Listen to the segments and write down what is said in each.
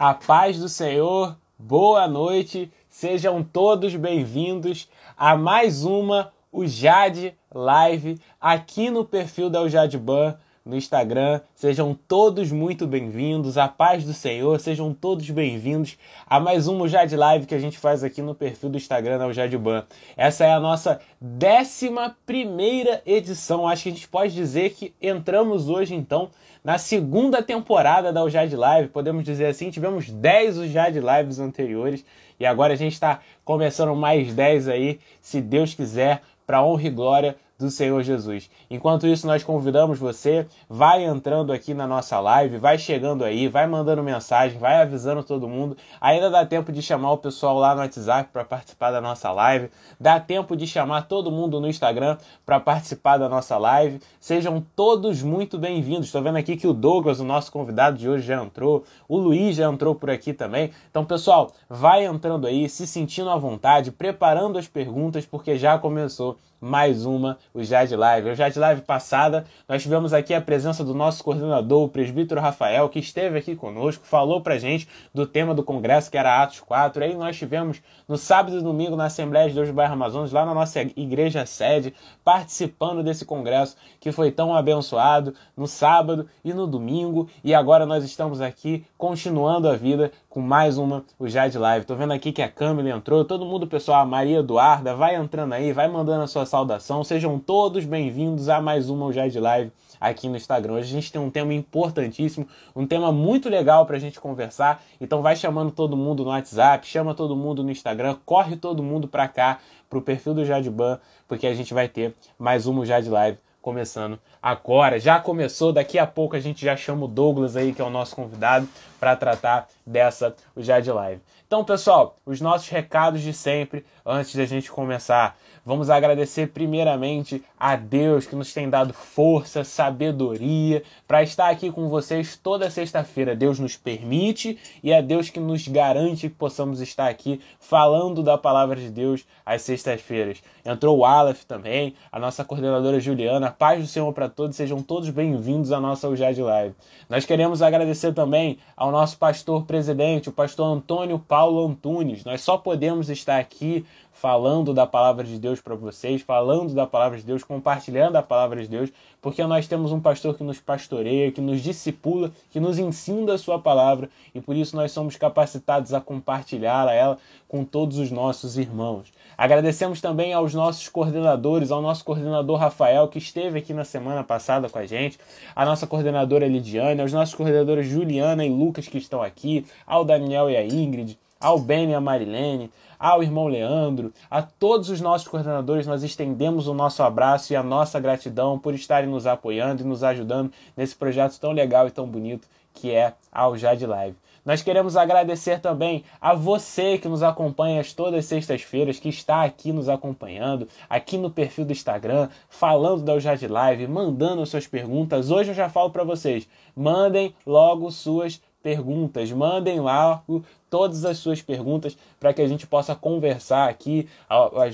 A paz do Senhor, boa noite, sejam todos bem-vindos a mais uma o Jade Live aqui no perfil da Jade Ban no Instagram. Sejam todos muito bem-vindos. A paz do Senhor, sejam todos bem-vindos a mais um Jade Live que a gente faz aqui no perfil do Instagram da Jade Ban. Essa é a nossa décima primeira edição. Acho que a gente pode dizer que entramos hoje então na segunda temporada da Ujad Live, podemos dizer assim, tivemos 10 Ujad Lives anteriores e agora a gente está começando mais 10 aí, se Deus quiser, para honra e glória do Senhor Jesus. Enquanto isso, nós convidamos você, vai entrando aqui na nossa live, vai chegando aí, vai mandando mensagem, vai avisando todo mundo. Ainda dá tempo de chamar o pessoal lá no WhatsApp para participar da nossa live. Dá tempo de chamar todo mundo no Instagram para participar da nossa live. Sejam todos muito bem-vindos. Estou vendo aqui que o Douglas, o nosso convidado de hoje, já entrou. O Luiz já entrou por aqui também. Então, pessoal, vai entrando aí, se sentindo à vontade, preparando as perguntas, porque já começou mais uma, o Jade Live. O Jade Live passada, nós tivemos aqui a presença do nosso coordenador, o presbítero Rafael, que esteve aqui conosco, falou pra gente do tema do congresso, que era Atos 4. Aí nós tivemos no sábado e domingo na Assembleia de Deus do Bairro Amazonas, lá na nossa igreja sede, participando desse congresso que foi tão abençoado no sábado e no domingo. E agora nós estamos aqui continuando a vida com mais uma o Jade Live. Tô vendo aqui que a Câmara entrou, todo mundo, pessoal, a Maria Eduarda, vai entrando aí, vai mandando a sua saudação. Sejam todos bem-vindos a mais uma o Jade Live aqui no Instagram. Hoje a gente tem um tema importantíssimo, um tema muito legal para a gente conversar. Então vai chamando todo mundo no WhatsApp, chama todo mundo no Instagram, corre todo mundo para cá, pro perfil do Jadban, porque a gente vai ter mais uma Jade Live começando agora. Já começou, daqui a pouco a gente já chama o Douglas aí, que é o nosso convidado, para tratar dessa o Jade Live. Então, pessoal, os nossos recados de sempre, antes da gente começar. Vamos agradecer primeiramente a Deus que nos tem dado força, sabedoria para estar aqui com vocês toda sexta-feira. Deus nos permite e é Deus que nos garante que possamos estar aqui falando da palavra de Deus às sextas-feiras. Entrou o Aleph também, a nossa coordenadora Juliana. Paz do Senhor para todos, sejam todos bem-vindos à nossa UJAD Live. Nós queremos agradecer também ao nosso pastor presidente, o pastor Antônio Paulo Antunes. Nós só podemos estar aqui falando da palavra de Deus para vocês, falando da palavra de Deus, compartilhando a palavra de Deus, porque nós temos um pastor que nos pastoreia, que nos discipula, que nos ensina a sua palavra e por isso nós somos capacitados a compartilhar ela com todos os nossos irmãos. Agradecemos também aos nossos coordenadores, ao nosso coordenador Rafael, que esteve aqui na semana passada com a gente, a nossa coordenadora Lidiane, aos nossos coordenadores Juliana e Lucas que estão aqui, ao Daniel e a Ingrid, ao Ben e a Marilene, ao irmão Leandro, a todos os nossos coordenadores, nós estendemos o nosso abraço e a nossa gratidão por estarem nos apoiando e nos ajudando nesse projeto tão legal e tão bonito que é a Aljad Live. Nós queremos agradecer também a você que nos acompanha todas as sextas-feiras, que está aqui nos acompanhando, aqui no perfil do Instagram, falando da Aljad Live, mandando suas perguntas. Hoje eu já falo para vocês, mandem logo suas perguntas. Mandem lá todas as suas perguntas para que a gente possa conversar aqui.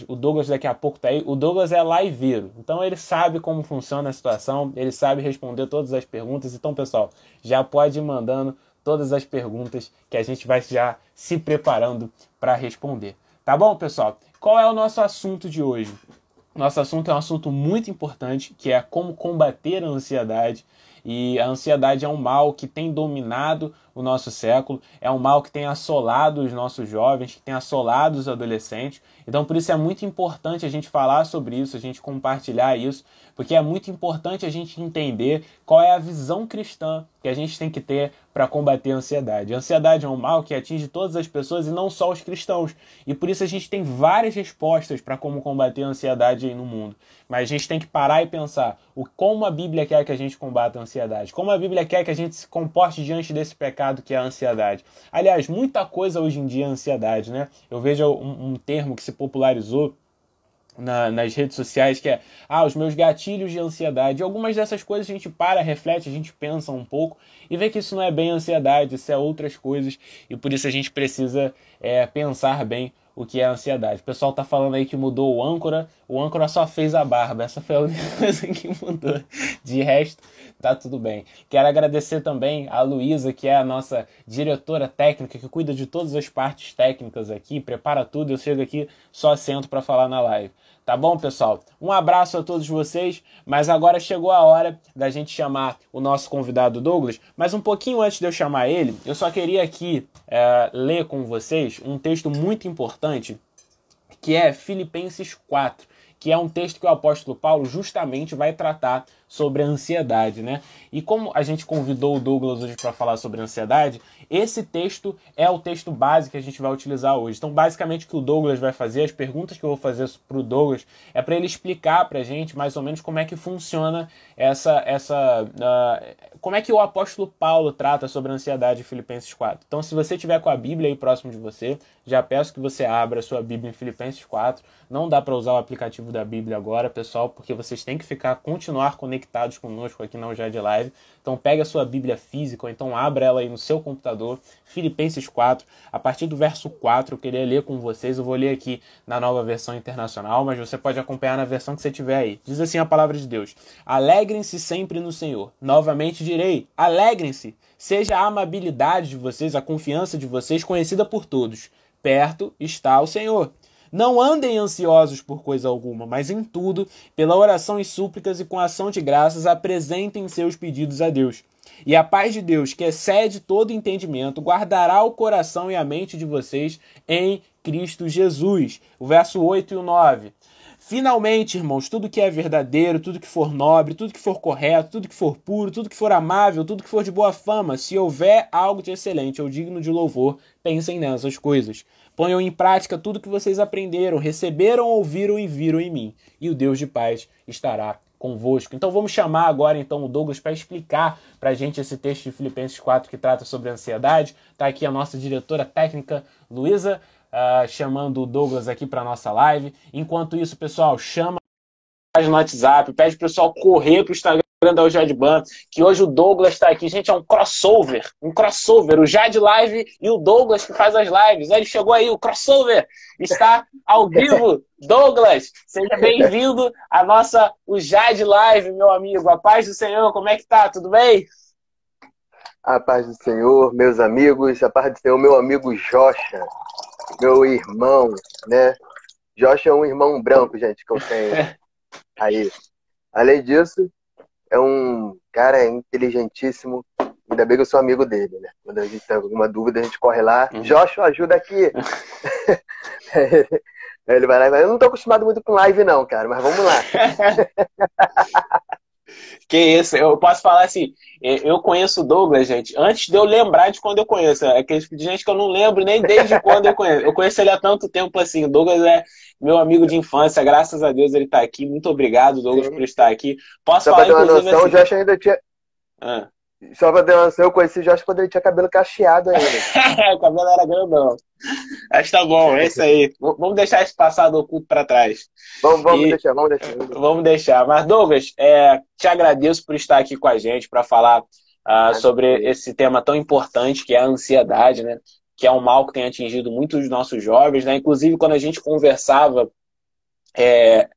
O Douglas daqui a pouco tá aí. O Douglas é liveiro, então ele sabe como funciona a situação, ele sabe responder todas as perguntas. Então, pessoal, já pode ir mandando todas as perguntas que a gente vai já se preparando para responder. Tá bom, pessoal? Qual é o nosso assunto de hoje? Nosso assunto é um assunto muito importante, que é como combater a ansiedade. E a ansiedade é um mal que tem dominado o nosso século, é um mal que tem assolado os nossos jovens, que tem assolado os adolescentes. Então, por isso é muito importante a gente falar sobre isso, a gente compartilhar isso, porque é muito importante a gente entender qual é a visão cristã que a gente tem que ter para combater a ansiedade. A ansiedade é um mal que atinge todas as pessoas e não só os cristãos. E por isso a gente tem várias respostas para como combater a ansiedade aí no mundo. Mas a gente tem que parar e pensar o como a Bíblia quer que a gente combata a ansiedade, como a Bíblia quer que a gente se comporte diante desse pecado que é a ansiedade. Aliás, muita coisa hoje em dia é ansiedade, né? Eu vejo um, um termo que se popularizou na, nas redes sociais que é ah, os meus gatilhos de ansiedade. Algumas dessas coisas a gente para, reflete, a gente pensa um pouco e vê que isso não é bem ansiedade, isso é outras coisas e por isso a gente precisa é, pensar bem o que é ansiedade. O pessoal tá falando aí que mudou o âncora, o âncora só fez a barba, essa foi a única coisa que mudou. De resto, tá tudo bem. Quero agradecer também a Luísa, que é a nossa diretora técnica, que cuida de todas as partes técnicas aqui, prepara tudo. Eu chego aqui só sento para falar na live. Tá bom, pessoal? Um abraço a todos vocês, mas agora chegou a hora da gente chamar o nosso convidado Douglas. Mas um pouquinho antes de eu chamar ele, eu só queria aqui é, ler com vocês um texto muito importante que é Filipenses 4 que é um texto que o apóstolo Paulo justamente vai tratar sobre a ansiedade, né? E como a gente convidou o Douglas hoje para falar sobre ansiedade, esse texto é o texto base que a gente vai utilizar hoje. Então, basicamente, o que o Douglas vai fazer, as perguntas que eu vou fazer para o Douglas, é para ele explicar para a gente mais ou menos como é que funciona essa. essa uh, como é que o apóstolo Paulo trata sobre a ansiedade em Filipenses 4. Então, se você tiver com a Bíblia aí próximo de você, já peço que você abra a sua Bíblia em Filipenses 4. Não dá para usar o aplicativo da Bíblia agora, pessoal, porque vocês têm que ficar, continuar conectados conosco aqui na UJAD Live. Então, pega a sua Bíblia física, ou então abra ela aí no seu computador, Filipenses 4, a partir do verso 4, eu queria ler com vocês, eu vou ler aqui na nova versão internacional, mas você pode acompanhar na versão que você tiver aí. Diz assim a palavra de Deus: Alegrem-se sempre no Senhor. Novamente direi: alegrem-se. Seja a amabilidade de vocês, a confiança de vocês conhecida por todos. Perto está o Senhor. Não andem ansiosos por coisa alguma, mas em tudo, pela oração e súplicas e com ação de graças, apresentem seus pedidos a Deus. E a paz de Deus, que excede todo entendimento, guardará o coração e a mente de vocês em Cristo Jesus. O verso 8 e o 9. Finalmente, irmãos, tudo que é verdadeiro, tudo que for nobre, tudo que for correto, tudo que for puro, tudo que for amável, tudo que for de boa fama, se houver algo de excelente ou digno de louvor, pensem nessas coisas. Ponham em prática tudo que vocês aprenderam, receberam, ouviram e viram em mim, e o Deus de paz estará convosco. Então vamos chamar agora então o Douglas para explicar para a gente esse texto de Filipenses 4 que trata sobre ansiedade. Está aqui a nossa diretora técnica, Luísa, uh, chamando o Douglas aqui para nossa live. Enquanto isso, pessoal, chama no WhatsApp, pede o pessoal correr para o Instagram da Jadban, que hoje o Douglas está aqui. Gente, é um crossover, um crossover. O Jade Live e o Douglas que faz as lives. Ele chegou aí, o crossover está ao vivo. Douglas, seja bem-vindo à nossa o Jade Live, meu amigo. A paz do Senhor, como é que tá? Tudo bem? A paz do Senhor, meus amigos, a paz do Senhor, meu amigo Jocha, meu irmão, né? Jocha é um irmão branco, gente, que eu tenho aí. Além disso, é um cara inteligentíssimo. Ainda bem que eu sou amigo dele, né? Quando a gente tem alguma dúvida, a gente corre lá. Uhum. Joshua, ajuda aqui. Ele vai lá e vai. Eu não tô acostumado muito com live, não, cara, mas vamos lá. Que isso, eu posso falar assim, eu conheço o Douglas, gente, antes de eu lembrar de quando eu conheço. É aquele tipo de gente que eu não lembro nem desde quando eu conheço. Eu conheço ele há tanto tempo assim. O Douglas é meu amigo de infância, graças a Deus ele está aqui. Muito obrigado, Douglas, Sim. por estar aqui. Posso Só falar, pra ter uma noção, assim... o Josh ainda tinha. Ah. Só pra ter uma noção, eu conheci o Josh quando ele tinha cabelo cacheado ainda. o cabelo era grandão. Que tá bom, é isso aí. Vamos deixar esse passado oculto para trás. Vamos, vamos e... deixar, vamos deixar. Vamos deixar. Mas, Douglas, é, te agradeço por estar aqui com a gente para falar uh, sobre esse tema tão importante que é a ansiedade, né? Que é um mal que tem atingido muitos dos nossos jovens, né? Inclusive, quando a gente conversava é,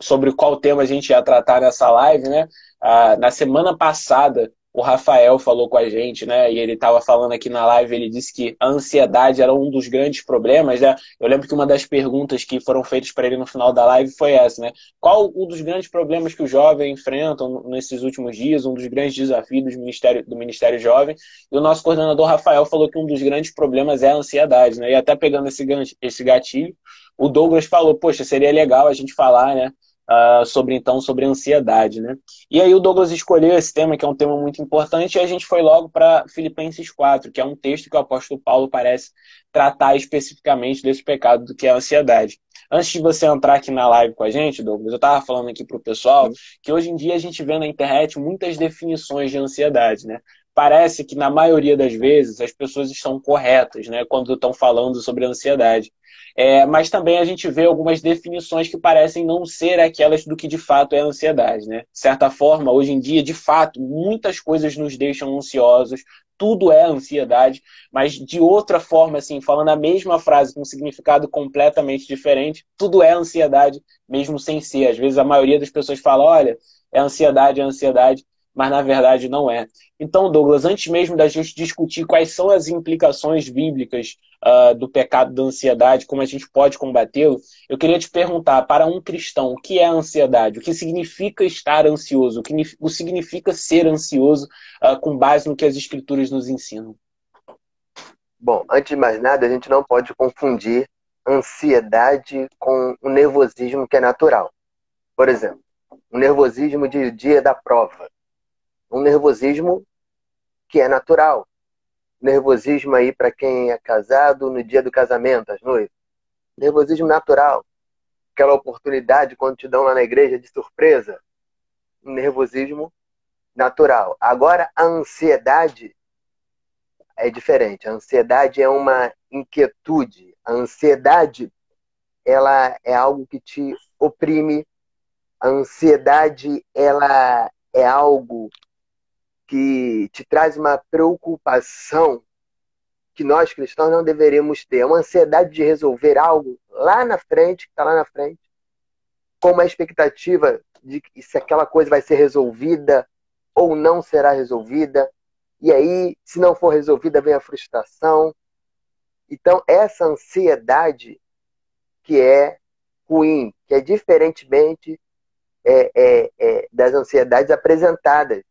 sobre qual tema a gente ia tratar nessa live, né? Uh, na semana passada, o Rafael falou com a gente, né? E ele estava falando aqui na live, ele disse que a ansiedade era um dos grandes problemas, né? Eu lembro que uma das perguntas que foram feitas para ele no final da live foi essa, né? Qual um dos grandes problemas que os jovens enfrentam nesses últimos dias, um dos grandes desafios do Ministério, do Ministério Jovem? E o nosso coordenador Rafael falou que um dos grandes problemas é a ansiedade, né? E até pegando esse, esse gatilho, o Douglas falou, poxa, seria legal a gente falar, né? Uh, sobre então sobre ansiedade, né? E aí o Douglas escolheu esse tema que é um tema muito importante e a gente foi logo para Filipenses 4, que é um texto que o apóstolo Paulo parece tratar especificamente desse pecado do que é a ansiedade. Antes de você entrar aqui na live com a gente, Douglas, eu estava falando aqui para o pessoal que hoje em dia a gente vê na internet muitas definições de ansiedade, né? Parece que na maioria das vezes as pessoas estão corretas, né, quando estão falando sobre ansiedade. É, mas também a gente vê algumas definições que parecem não ser aquelas do que de fato é ansiedade. Né? De certa forma, hoje em dia, de fato, muitas coisas nos deixam ansiosos, tudo é ansiedade, mas de outra forma, assim, falando a mesma frase com um significado completamente diferente, tudo é ansiedade, mesmo sem ser. Às vezes a maioria das pessoas fala, olha, é ansiedade, é ansiedade, mas na verdade não é. Então, Douglas, antes mesmo da gente discutir quais são as implicações bíblicas uh, do pecado da ansiedade, como a gente pode combatê-lo, eu queria te perguntar, para um cristão, o que é ansiedade? O que significa estar ansioso? O que significa ser ansioso uh, com base no que as escrituras nos ensinam? Bom, antes de mais nada, a gente não pode confundir ansiedade com o nervosismo que é natural. Por exemplo, um nervosismo de dia da prova. Um nervosismo que é natural. Nervosismo aí para quem é casado no dia do casamento, às noites. Nervosismo natural. Aquela oportunidade quando te dão lá na igreja de surpresa. Um nervosismo natural. Agora, a ansiedade é diferente. A ansiedade é uma inquietude. A ansiedade ela é algo que te oprime. A ansiedade ela é algo que te traz uma preocupação que nós cristãos não deveríamos ter. Uma ansiedade de resolver algo lá na frente, que está lá na frente, com uma expectativa de se aquela coisa vai ser resolvida ou não será resolvida. E aí, se não for resolvida, vem a frustração. Então, essa ansiedade que é ruim, que é diferentemente é, é, é, das ansiedades apresentadas.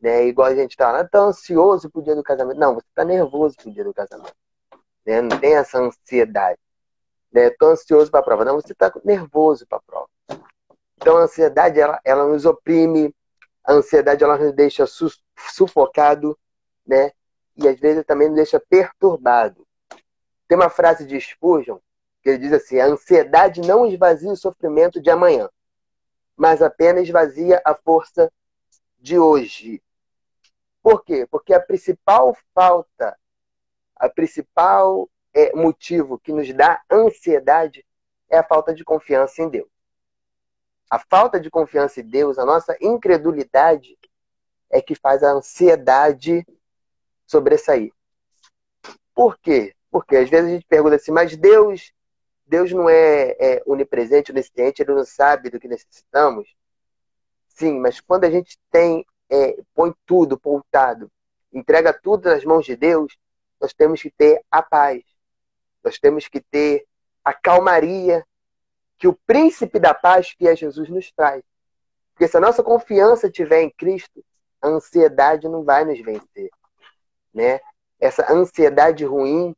Né? Igual a gente está lá, tá ansioso pro dia do casamento. Não, você está nervoso pro dia do casamento. Né? Não tem essa ansiedade. Né? Tô ansioso para a prova. Não, você está nervoso para a prova. Então, a ansiedade, ela, ela nos oprime, a ansiedade ela nos deixa su sufocado, né? E às vezes também nos deixa perturbado. Tem uma frase de Spurgeon que ele diz assim: a ansiedade não esvazia o sofrimento de amanhã, mas apenas esvazia a força de hoje. Por quê? Porque a principal falta, a principal é, motivo que nos dá ansiedade é a falta de confiança em Deus. A falta de confiança em Deus, a nossa incredulidade, é que faz a ansiedade sobressair. Por quê? Porque às vezes a gente pergunta assim, mas Deus, Deus não é, é onipresente, onisciente, ele não sabe do que necessitamos? Sim, mas quando a gente tem, é, põe tudo pontado, entrega tudo nas mãos de Deus, nós temos que ter a paz. Nós temos que ter a calmaria que o príncipe da paz, que é Jesus, nos traz. Porque se a nossa confiança estiver em Cristo, a ansiedade não vai nos vencer. Né? Essa ansiedade ruim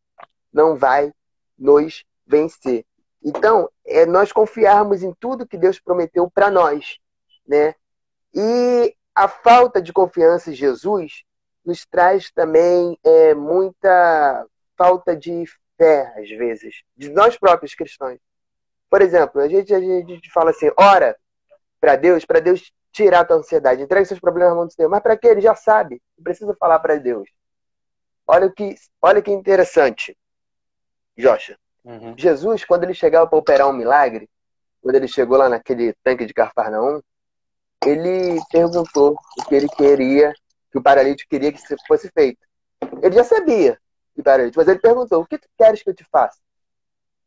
não vai nos vencer. Então, é nós confiarmos em tudo que Deus prometeu para nós. Né? E a falta de confiança em Jesus nos traz também é, muita falta de fé, às vezes, de nós próprios cristãos. Por exemplo, a gente, a gente fala assim, ora para Deus, para Deus tirar a tua ansiedade, entregue seus problemas na mão do Senhor. Mas para que? Ele já sabe. Não precisa falar para Deus. Olha que, olha que interessante, Jocha. Uhum. Jesus, quando ele chegava para operar um milagre, quando ele chegou lá naquele tanque de Carfarnaum, ele perguntou o que ele queria, que o paralítico queria que fosse feito. Ele já sabia que paralítico, mas ele perguntou: o que tu queres que eu te faça?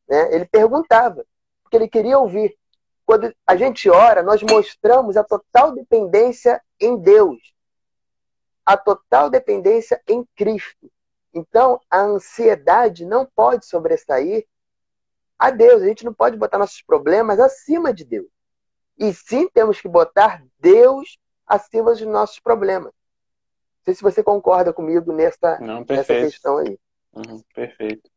Né? Ele perguntava porque ele queria ouvir. Quando a gente ora, nós mostramos a total dependência em Deus, a total dependência em Cristo. Então, a ansiedade não pode sobressair a Deus. A gente não pode botar nossos problemas acima de Deus. E sim temos que botar Deus acima dos nossos problemas. Não sei se você concorda comigo nessa, não, nessa questão aí. Uhum, perfeito.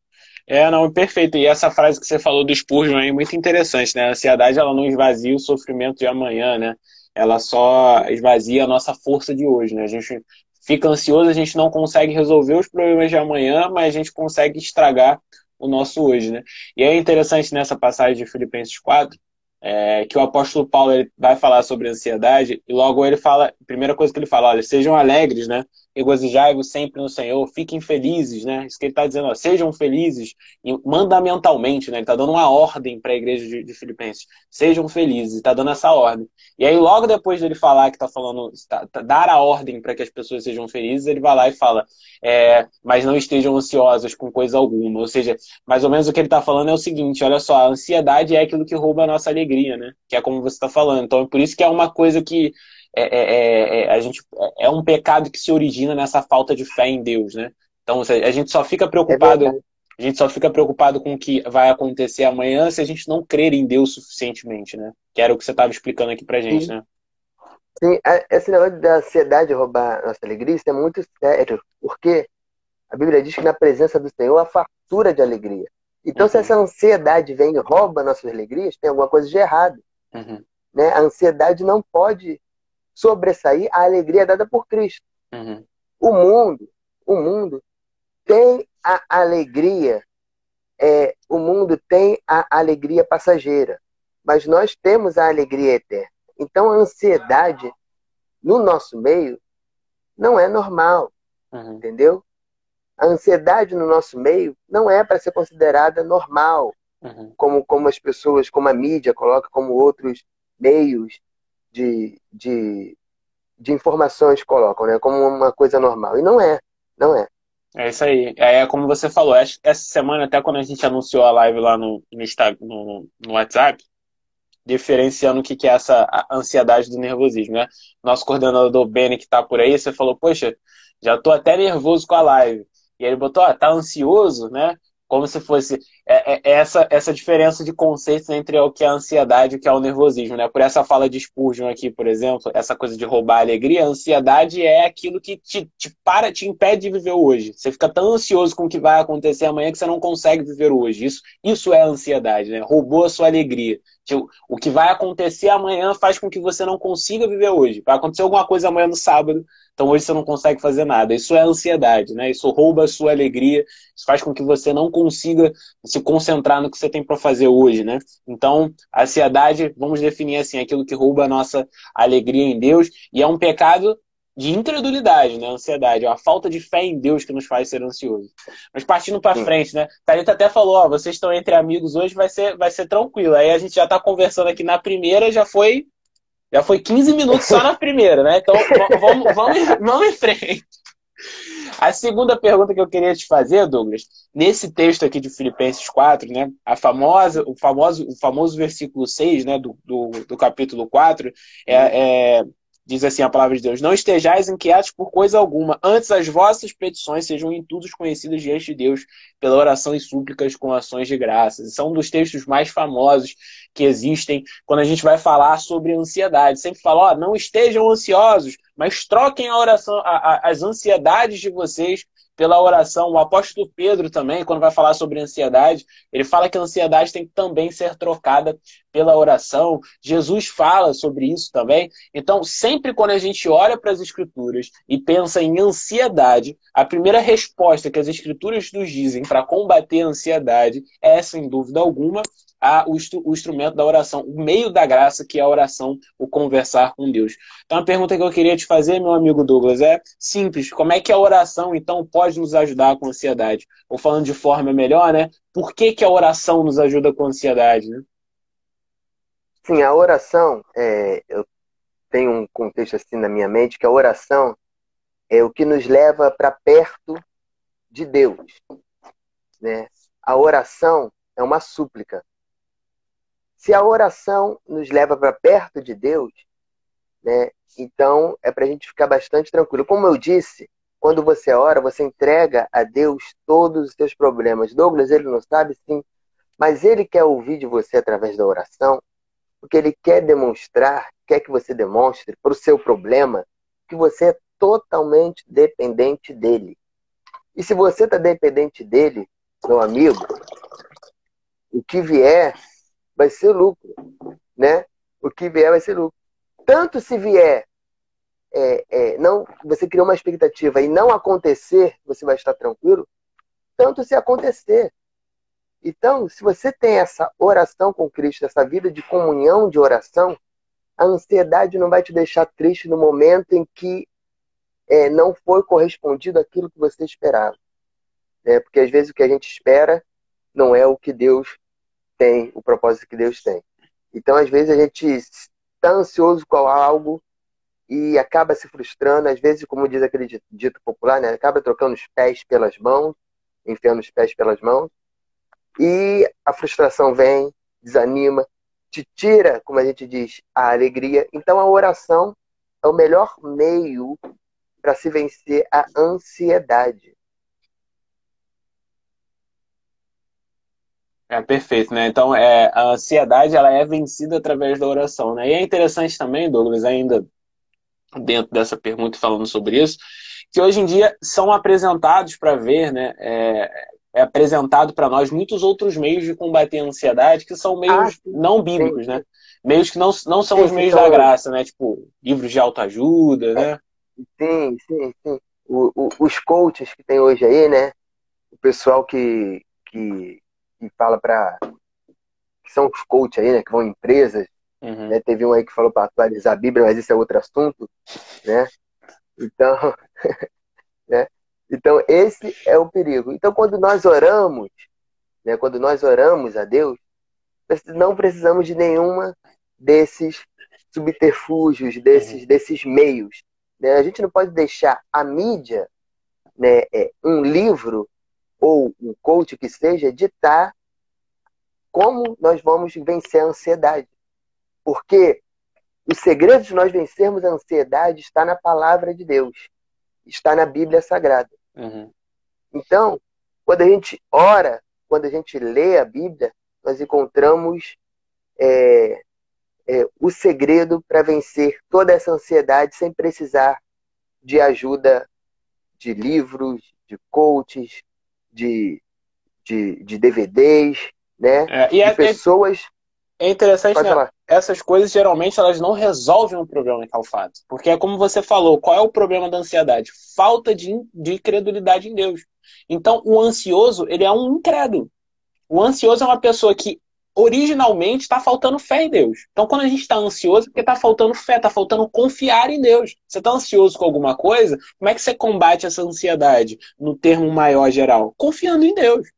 É, não, perfeito. E essa frase que você falou do Spurgeon aí é muito interessante, né? A ansiedade, ela não esvazia o sofrimento de amanhã, né? Ela só esvazia a nossa força de hoje, né? A gente fica ansioso, a gente não consegue resolver os problemas de amanhã, mas a gente consegue estragar o nosso hoje, né? E é interessante nessa passagem de Filipenses 4, é, que o apóstolo Paulo ele vai falar sobre ansiedade, e logo ele fala, a primeira coisa que ele fala, olha, sejam alegres, né? Regozijai-vos sempre no Senhor, fiquem felizes, né? Isso que ele está dizendo, ó, sejam felizes mandamentalmente, né? Ele está dando uma ordem para a igreja de, de, Filipenses, sejam felizes, está dando essa ordem. E aí, logo depois dele falar que está falando, tá, tá, dar a ordem para que as pessoas sejam felizes, ele vai lá e fala, é, mas não estejam ansiosas com coisa alguma. Ou seja, mais ou menos o que ele está falando é o seguinte: olha só, a ansiedade é aquilo que rouba a nossa alegria né? Que é como você está falando. Então, é por isso que é uma coisa que é, é, é, é a gente, é um pecado que se origina nessa falta de fé em Deus, né? Então, a gente só fica preocupado, a gente só fica preocupado com o que vai acontecer amanhã se a gente não crer em Deus suficientemente, né? Que era o que você estava explicando aqui pra gente, Sim. né? Sim, esse negócio da ansiedade roubar nossa alegria, isso é muito sério, porque a Bíblia diz que na presença do Senhor há fartura de alegria. Então, uhum. se essa ansiedade vem e rouba nossas alegrias, tem alguma coisa de errado. Uhum. Né? A ansiedade não pode sobressair a alegria dada por Cristo. Uhum. O mundo, o mundo tem a alegria, é, o mundo tem a alegria passageira, mas nós temos a alegria eterna. Então, a ansiedade no nosso meio não é normal, uhum. entendeu? A ansiedade no nosso meio não é para ser considerada normal, uhum. como, como as pessoas, como a mídia coloca, como outros meios de, de, de informações colocam, né? Como uma coisa normal. E não é, não é. É isso aí. É como você falou, essa semana, até quando a gente anunciou a live lá no, no, no WhatsApp, diferenciando o que, que é essa ansiedade do nervosismo, né? Nosso coordenador Benny, que tá por aí, você falou, poxa, já tô até nervoso com a live. E ele botou, ó, tá ansioso, né? Como se fosse é, é, é, essa, essa diferença de conceitos entre o que é a ansiedade e o que é o nervosismo, né? Por essa fala de Spurgeon aqui, por exemplo, essa coisa de roubar a alegria, a ansiedade é aquilo que te, te para, te impede de viver hoje. Você fica tão ansioso com o que vai acontecer amanhã que você não consegue viver hoje. Isso, isso é ansiedade, né? Roubou a sua alegria. Tipo, o que vai acontecer amanhã faz com que você não consiga viver hoje. Vai acontecer alguma coisa amanhã no sábado, então hoje você não consegue fazer nada. Isso é ansiedade, né? Isso rouba a sua alegria, isso faz com que você não consiga se concentrar no que você tem para fazer hoje, né? Então, a ansiedade, vamos definir assim, aquilo que rouba a nossa alegria em Deus, e é um pecado de incredulidade, né? Ansiedade, é a falta de fé em Deus que nos faz ser ansioso. Mas partindo para frente, né? Thalita até falou, ó, vocês estão entre amigos hoje, vai ser, vai ser tranquilo. Aí a gente já tá conversando aqui na primeira, já foi já foi 15 minutos só na primeira, né? Então vamos, vamos, vamos em frente. A segunda pergunta que eu queria te fazer, Douglas, nesse texto aqui de Filipenses 4, né, a famosa, o, famoso, o famoso versículo 6 né, do, do, do capítulo 4, é, é Diz assim a palavra de Deus: Não estejais inquietos por coisa alguma, antes as vossas petições sejam em tudo conhecidas diante de Deus, pela oração e súplicas com ações de graças. São um dos textos mais famosos que existem quando a gente vai falar sobre ansiedade. Sempre fala: ó, não estejam ansiosos, mas troquem a oração, a, a, as ansiedades de vocês pela oração. O apóstolo Pedro também, quando vai falar sobre ansiedade, ele fala que a ansiedade tem que também ser trocada pela oração. Jesus fala sobre isso também. Então, sempre quando a gente olha para as escrituras e pensa em ansiedade, a primeira resposta que as escrituras nos dizem para combater a ansiedade é, sem dúvida alguma, a, o, o, instrumento da oração, o meio da graça, que é a oração, o conversar com Deus. Então, a pergunta que eu queria te fazer, meu amigo Douglas, é simples. Como é que a oração, então, pode nos ajudar com a ansiedade? Ou falando de forma melhor, né? Por que, que a oração nos ajuda com a ansiedade, né? Sim, a oração, é, eu tenho um contexto assim na minha mente, que a oração é o que nos leva para perto de Deus. Né? A oração é uma súplica. Se a oração nos leva para perto de Deus, né, então é para a gente ficar bastante tranquilo. Como eu disse, quando você ora, você entrega a Deus todos os seus problemas. Douglas, ele não sabe, sim, mas ele quer ouvir de você através da oração, porque ele quer demonstrar, quer que você demonstre para o seu problema que você é totalmente dependente dele. E se você está dependente dele, meu amigo, o que vier vai ser lucro, né? O que vier vai ser lucro. Tanto se vier, é, é, não, você criou uma expectativa e não acontecer, você vai estar tranquilo. Tanto se acontecer. Então, se você tem essa oração com Cristo, essa vida de comunhão de oração, a ansiedade não vai te deixar triste no momento em que é, não foi correspondido aquilo que você esperava. É, porque às vezes o que a gente espera não é o que Deus tem, o propósito que Deus tem. Então, às vezes, a gente está ansioso com algo e acaba se frustrando, às vezes, como diz aquele dito popular, né? acaba trocando os pés pelas mãos, enfiando os pés pelas mãos, e a frustração vem, desanima, te tira, como a gente diz, a alegria. Então a oração é o melhor meio para se vencer a ansiedade. É perfeito, né? Então, é, a ansiedade ela é vencida através da oração, né? E é interessante também, Douglas, ainda dentro dessa pergunta falando sobre isso, que hoje em dia são apresentados para ver, né? É, é apresentado para nós muitos outros meios de combater a ansiedade que são meios ah, não bíblicos, né? Meios que não, não são sim, os meios da graça, né? Tipo, livros de autoajuda, é. né? Sim, sim, sim. O, o, os coaches que tem hoje aí, né? O pessoal que, que, que fala para. que são os coaches aí, né? Que vão em empresas. Uhum. Né? Teve um aí que falou para atualizar a Bíblia, mas isso é outro assunto, né? Então, né? Então, esse é o perigo. Então, quando nós oramos, né, quando nós oramos a Deus, não precisamos de nenhuma desses subterfúgios, desses, uhum. desses meios. Né? A gente não pode deixar a mídia, né, é, um livro ou um coach que seja, ditar como nós vamos vencer a ansiedade. Porque o segredo de nós vencermos a ansiedade está na palavra de Deus, está na Bíblia Sagrada. Uhum. Então, quando a gente ora, quando a gente lê a Bíblia, nós encontramos é, é, o segredo para vencer toda essa ansiedade sem precisar de ajuda de livros, de coaches, de, de, de DVDs, né? É, e de é, pessoas. É interessante, né? essas coisas geralmente elas não resolvem o problema que é o fato. Porque é como você falou, qual é o problema da ansiedade? Falta de, de credulidade em Deus. Então, o ansioso, ele é um incrédulo. O ansioso é uma pessoa que originalmente está faltando fé em Deus. Então, quando a gente está ansioso, é porque está faltando fé, está faltando confiar em Deus. Você está ansioso com alguma coisa, como é que você combate essa ansiedade no termo maior geral? Confiando em Deus.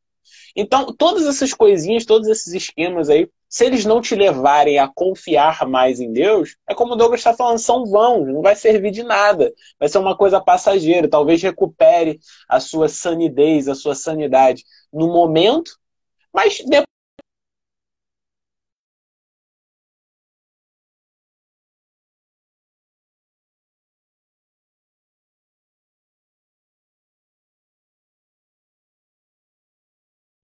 Então, todas essas coisinhas, todos esses esquemas aí, se eles não te levarem a confiar mais em Deus, é como o Douglas está falando, são vãos, não vai servir de nada. Vai ser uma coisa passageira. Talvez recupere a sua sanidez, a sua sanidade no momento, mas depois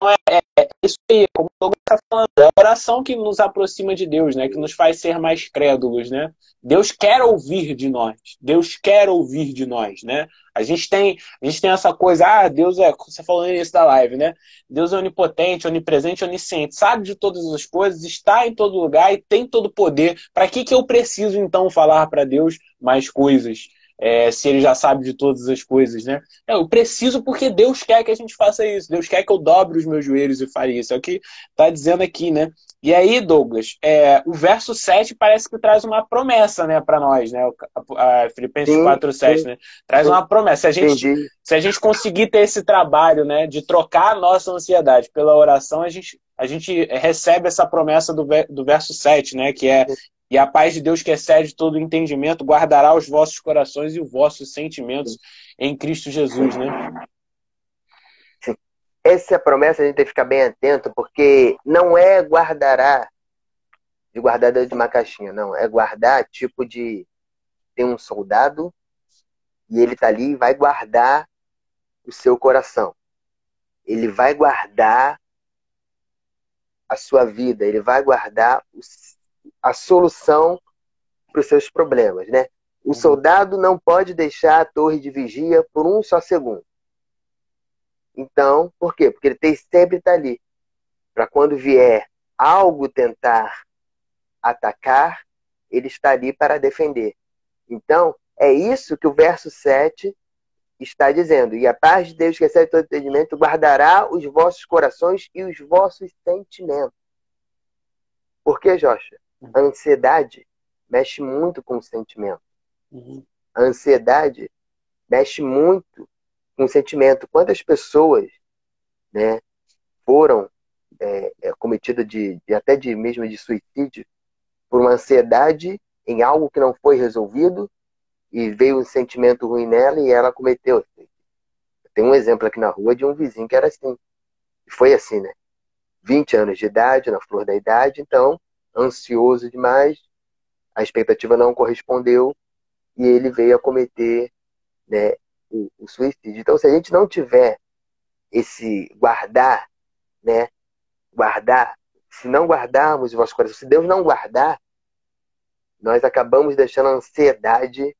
é, é, isso aí, como o Douglas está falando, é a oração que nos aproxima de Deus, né? Que nos faz ser mais crédulos, né? Deus quer ouvir de nós. Deus quer ouvir de nós, né? A gente tem, a gente tem essa coisa, ah, Deus é, você falou no início da live, né? Deus é onipotente, onipresente, onisciente, sabe de todas as coisas, está em todo lugar e tem todo o poder. Para que que eu preciso então falar para Deus mais coisas? É, se ele já sabe de todas as coisas, né? Não, eu preciso porque Deus quer que a gente faça isso. Deus quer que eu dobre os meus joelhos e fale isso. É o que está dizendo aqui, né? E aí, Douglas, é, o verso 7 parece que traz uma promessa, né, para nós, né? A, a Filipenses 4, 7, né? Traz uma promessa. Se a, gente, se a gente conseguir ter esse trabalho, né, de trocar a nossa ansiedade pela oração, a gente, a gente recebe essa promessa do, do verso 7, né? Que é e a paz de Deus que excede todo entendimento guardará os vossos corações e os vossos sentimentos em Cristo Jesus, né? Essa é a promessa a gente tem que ficar bem atento, porque não é guardará de guardar de uma caixinha, não. É guardar tipo de. Tem um soldado e ele tá ali e vai guardar o seu coração. Ele vai guardar a sua vida, ele vai guardar o a solução para os seus problemas, né? O uhum. soldado não pode deixar a torre de vigia por um só segundo. Então, por quê? Porque ele tem sempre estar ali para quando vier algo tentar atacar, ele está ali para defender. Então, é isso que o verso 7 está dizendo. E a paz de Deus que recebe todo entendimento guardará os vossos corações e os vossos sentimentos. Por que, Joshua? A ansiedade mexe muito com o sentimento. Uhum. A ansiedade mexe muito com o sentimento. Quantas pessoas né, foram é, é, cometidas de, de, até de mesmo de suicídio por uma ansiedade em algo que não foi resolvido e veio um sentimento ruim nela e ela cometeu. Tem um exemplo aqui na rua de um vizinho que era assim. Foi assim, né? 20 anos de idade, na flor da idade, então ansioso demais, a expectativa não correspondeu e ele veio a cometer né, o, o suicídio. Então, se a gente não tiver esse guardar, né, guardar, se não guardarmos o vosso coração, se Deus não guardar, nós acabamos deixando a ansiedade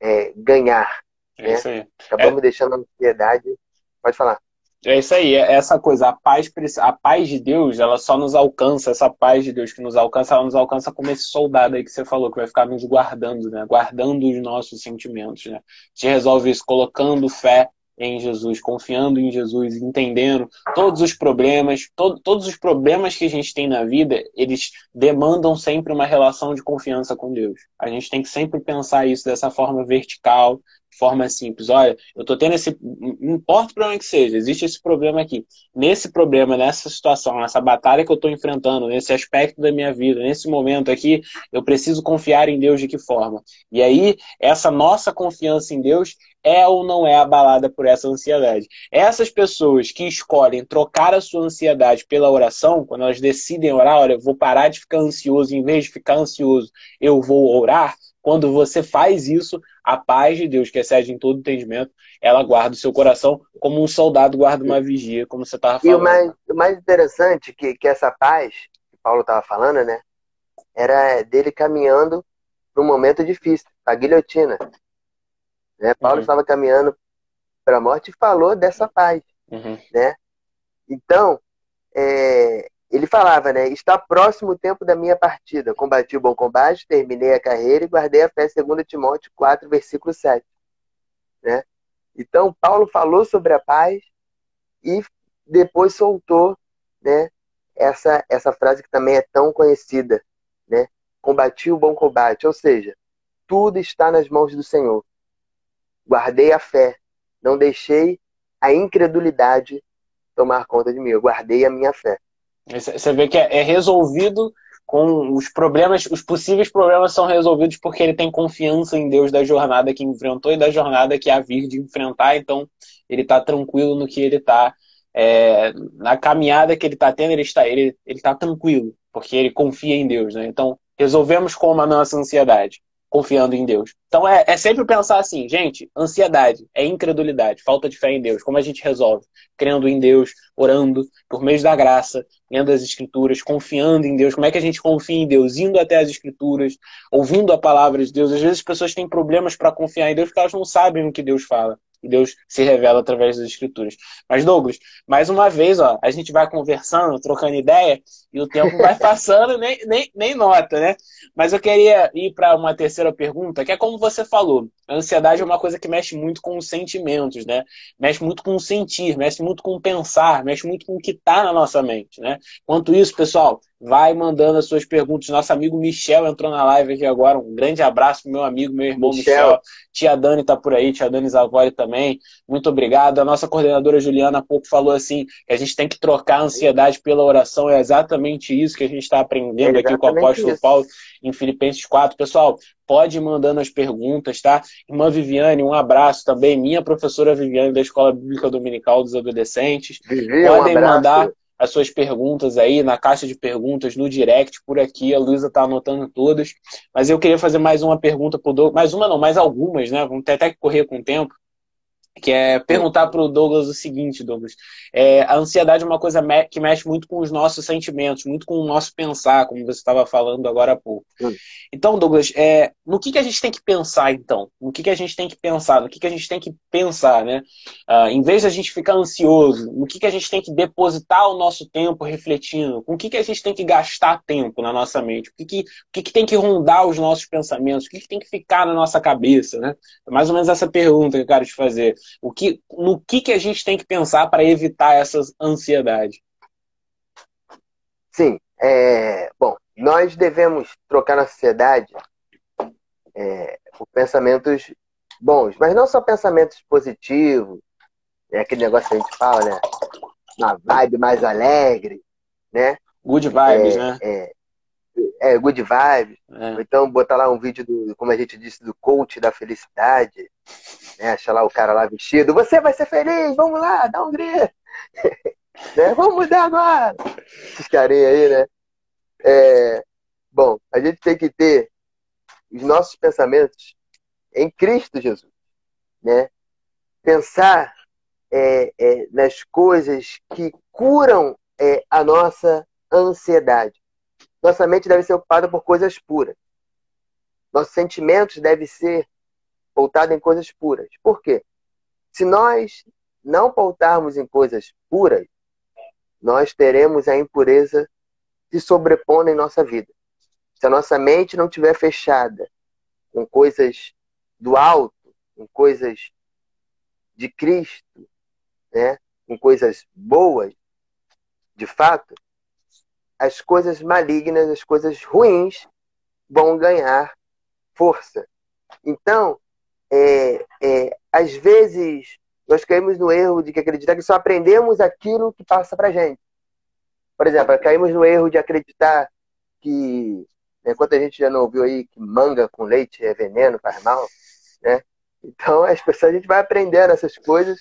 é, ganhar. É né? isso aí. Acabamos é... deixando a ansiedade. Pode falar. É isso aí, é essa coisa, a paz, a paz de Deus, ela só nos alcança, essa paz de Deus que nos alcança, ela nos alcança como esse soldado aí que você falou, que vai ficar nos guardando, né? Guardando os nossos sentimentos, né? Gente resolve isso colocando fé em Jesus, confiando em Jesus, entendendo todos os problemas, to todos os problemas que a gente tem na vida, eles demandam sempre uma relação de confiança com Deus. A gente tem que sempre pensar isso dessa forma vertical, forma simples. Olha, eu tô tendo esse. Não importa o problema que seja, existe esse problema aqui. Nesse problema, nessa situação, nessa batalha que eu estou enfrentando, nesse aspecto da minha vida, nesse momento aqui, eu preciso confiar em Deus de que forma? E aí, essa nossa confiança em Deus é ou não é abalada por essa ansiedade. Essas pessoas que escolhem trocar a sua ansiedade pela oração, quando elas decidem orar, olha, eu vou parar de ficar ansioso, em vez de ficar ansioso, eu vou orar quando você faz isso, a paz de Deus, que excede em todo entendimento, ela guarda o seu coração como um soldado guarda uma vigia, como você estava falando. E o mais, o mais interessante que, que essa paz, que Paulo estava falando, né? Era dele caminhando para um momento difícil, a guilhotina. Né? Paulo uhum. estava caminhando para a morte e falou dessa paz. Uhum. Né? Então, é, ele falava, né? Está próximo o tempo da minha partida. Combati o bom combate, terminei a carreira e guardei a fé, segundo Timóteo 4, versículo 7. Né? Então, Paulo falou sobre a paz e depois soltou né, essa, essa frase que também é tão conhecida, né? Combati o bom combate, ou seja, tudo está nas mãos do Senhor. Guardei a fé, não deixei a incredulidade tomar conta de mim, eu guardei a minha fé. Você vê que é, é resolvido com os problemas, os possíveis problemas são resolvidos porque ele tem confiança em Deus da jornada que enfrentou e da jornada que há vir de enfrentar, então ele está tranquilo no que ele está, é, na caminhada que ele está tendo, ele está, ele, ele está tranquilo, porque ele confia em Deus, né? Então, resolvemos com a nossa ansiedade confiando em Deus. Então é, é, sempre pensar assim, gente, ansiedade é incredulidade, falta de fé em Deus. Como a gente resolve? Crendo em Deus, orando por meio da graça, lendo as escrituras, confiando em Deus. Como é que a gente confia em Deus? Indo até as escrituras, ouvindo a palavra de Deus. Às vezes as pessoas têm problemas para confiar em Deus porque elas não sabem o que Deus fala e Deus se revela através das escrituras. Mas, Douglas, mais uma vez, ó, a gente vai conversando, trocando ideia, e o tempo vai passando, nem, nem, nem nota, né? Mas eu queria ir para uma terceira pergunta, que é como você falou, a ansiedade é uma coisa que mexe muito com os sentimentos, né? Mexe muito com o sentir, mexe muito com o pensar, mexe muito com o que está na nossa mente, né? Quanto isso, pessoal, vai mandando as suas perguntas. Nosso amigo Michel entrou na live aqui agora. Um grande abraço pro meu amigo, meu irmão Michel. Michel. Tia Dani tá por aí, tia Dani Zavori também. Muito obrigado. A nossa coordenadora Juliana há pouco falou assim que a gente tem que trocar a ansiedade pela oração. É exatamente isso que a gente está aprendendo é aqui com o apóstolo isso. Paulo em Filipenses 4. Pessoal, pode ir mandando as perguntas, tá? Irmã Viviane, um abraço também. Minha professora Viviane da Escola Bíblica Dominical dos Adolescentes. Vivi, Podem um mandar as suas perguntas aí na caixa de perguntas, no direct, por aqui. A Luísa está anotando todas. Mas eu queria fazer mais uma pergunta para o Douglas. Mais uma não, mais algumas, né? Vamos ter até que correr com o tempo que é perguntar para o Douglas o seguinte, Douglas. É, a ansiedade é uma coisa me que mexe muito com os nossos sentimentos, muito com o nosso pensar, como você estava falando agora há pouco. Hum. Então, Douglas, é, no que, que a gente tem que pensar, então? No que, que a gente tem que pensar? No que, que a gente tem que pensar, né? Ah, em vez de a gente ficar ansioso, no que, que a gente tem que depositar o nosso tempo refletindo? Com o que, que a gente tem que gastar tempo na nossa mente? O que, que, o que, que tem que rondar os nossos pensamentos? O que, que tem que ficar na nossa cabeça, né? É mais ou menos essa pergunta que eu quero te fazer. O que, no que, que a gente tem que pensar para evitar essa ansiedade? Sim. É, bom, nós devemos trocar na sociedade é, por pensamentos bons, mas não só pensamentos positivos, é aquele negócio que a gente fala, né? Uma vibe mais alegre, né? Good vibes, é, né? É, é, good vibes. É. então botar lá um vídeo do, como a gente disse, do coach da felicidade. Né? Achar lá o cara lá vestido. Você vai ser feliz, vamos lá, dá um grito. né? Vamos mudar agora. Esses carinhos aí, né? É, bom, a gente tem que ter os nossos pensamentos em Cristo Jesus, né? Pensar é, é, nas coisas que curam é, a nossa ansiedade. Nossa mente deve ser ocupada por coisas puras. Nossos sentimentos devem ser voltados em coisas puras. Por quê? Se nós não pautarmos em coisas puras, nós teremos a impureza se sobrepondo em nossa vida. Se a nossa mente não estiver fechada com coisas do alto, com coisas de Cristo, né? com coisas boas, de fato, as coisas malignas, as coisas ruins vão ganhar força. Então, é, é, às vezes, nós caímos no erro de acreditar que só aprendemos aquilo que passa para gente. Por exemplo, caímos no erro de acreditar que, né, quanto a gente já não ouviu aí que manga com leite é veneno, faz mal, né? Então, as pessoas, a gente vai aprendendo essas coisas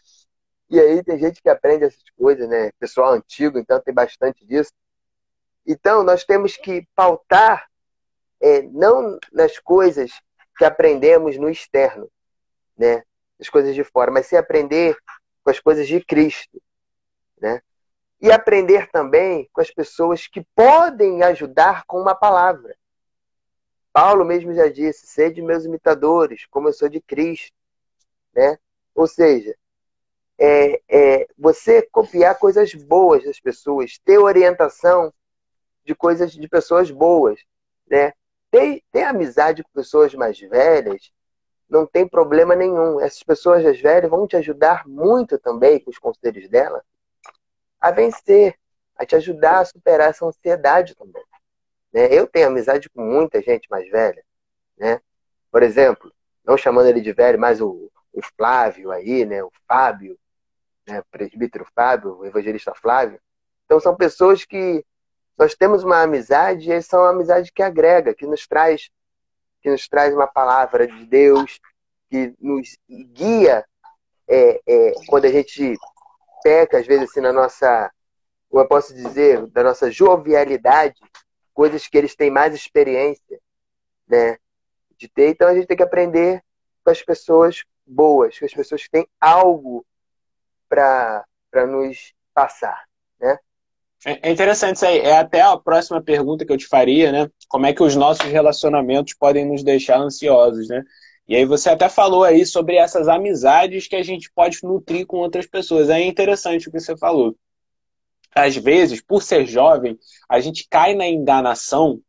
e aí tem gente que aprende essas coisas, né? Pessoal antigo, então tem bastante disso. Então, nós temos que pautar é, não nas coisas que aprendemos no externo, né? As coisas de fora, mas se aprender com as coisas de Cristo, né? E aprender também com as pessoas que podem ajudar com uma palavra. Paulo mesmo já disse: sede meus imitadores, como eu sou de Cristo, né? Ou seja, é, é, você copiar coisas boas das pessoas, ter orientação de coisas de pessoas boas, né? Ter, ter amizade com pessoas mais velhas não tem problema nenhum. Essas pessoas mais velhas vão te ajudar muito também, com os conselhos dela, a vencer, a te ajudar a superar essa ansiedade também. Né? Eu tenho amizade com muita gente mais velha, né? Por exemplo, não chamando ele de velho, mas o, o Flávio aí, né? O Fábio, né? presbítero Fábio, o evangelista Flávio. Então são pessoas que nós temos uma amizade e são uma amizade que agrega, que nos traz que nos traz uma palavra de Deus, que nos guia é, é, quando a gente peca, às vezes, assim, na nossa, como eu posso dizer, da nossa jovialidade, coisas que eles têm mais experiência, né, de ter. Então a gente tem que aprender com as pessoas boas, com as pessoas que têm algo para nos passar, né? É, é interessante isso aí. É até a próxima pergunta que eu te faria, né? Como é que os nossos relacionamentos podem nos deixar ansiosos, né? E aí você até falou aí sobre essas amizades que a gente pode nutrir com outras pessoas. É interessante o que você falou. Às vezes, por ser jovem, a gente cai na enganação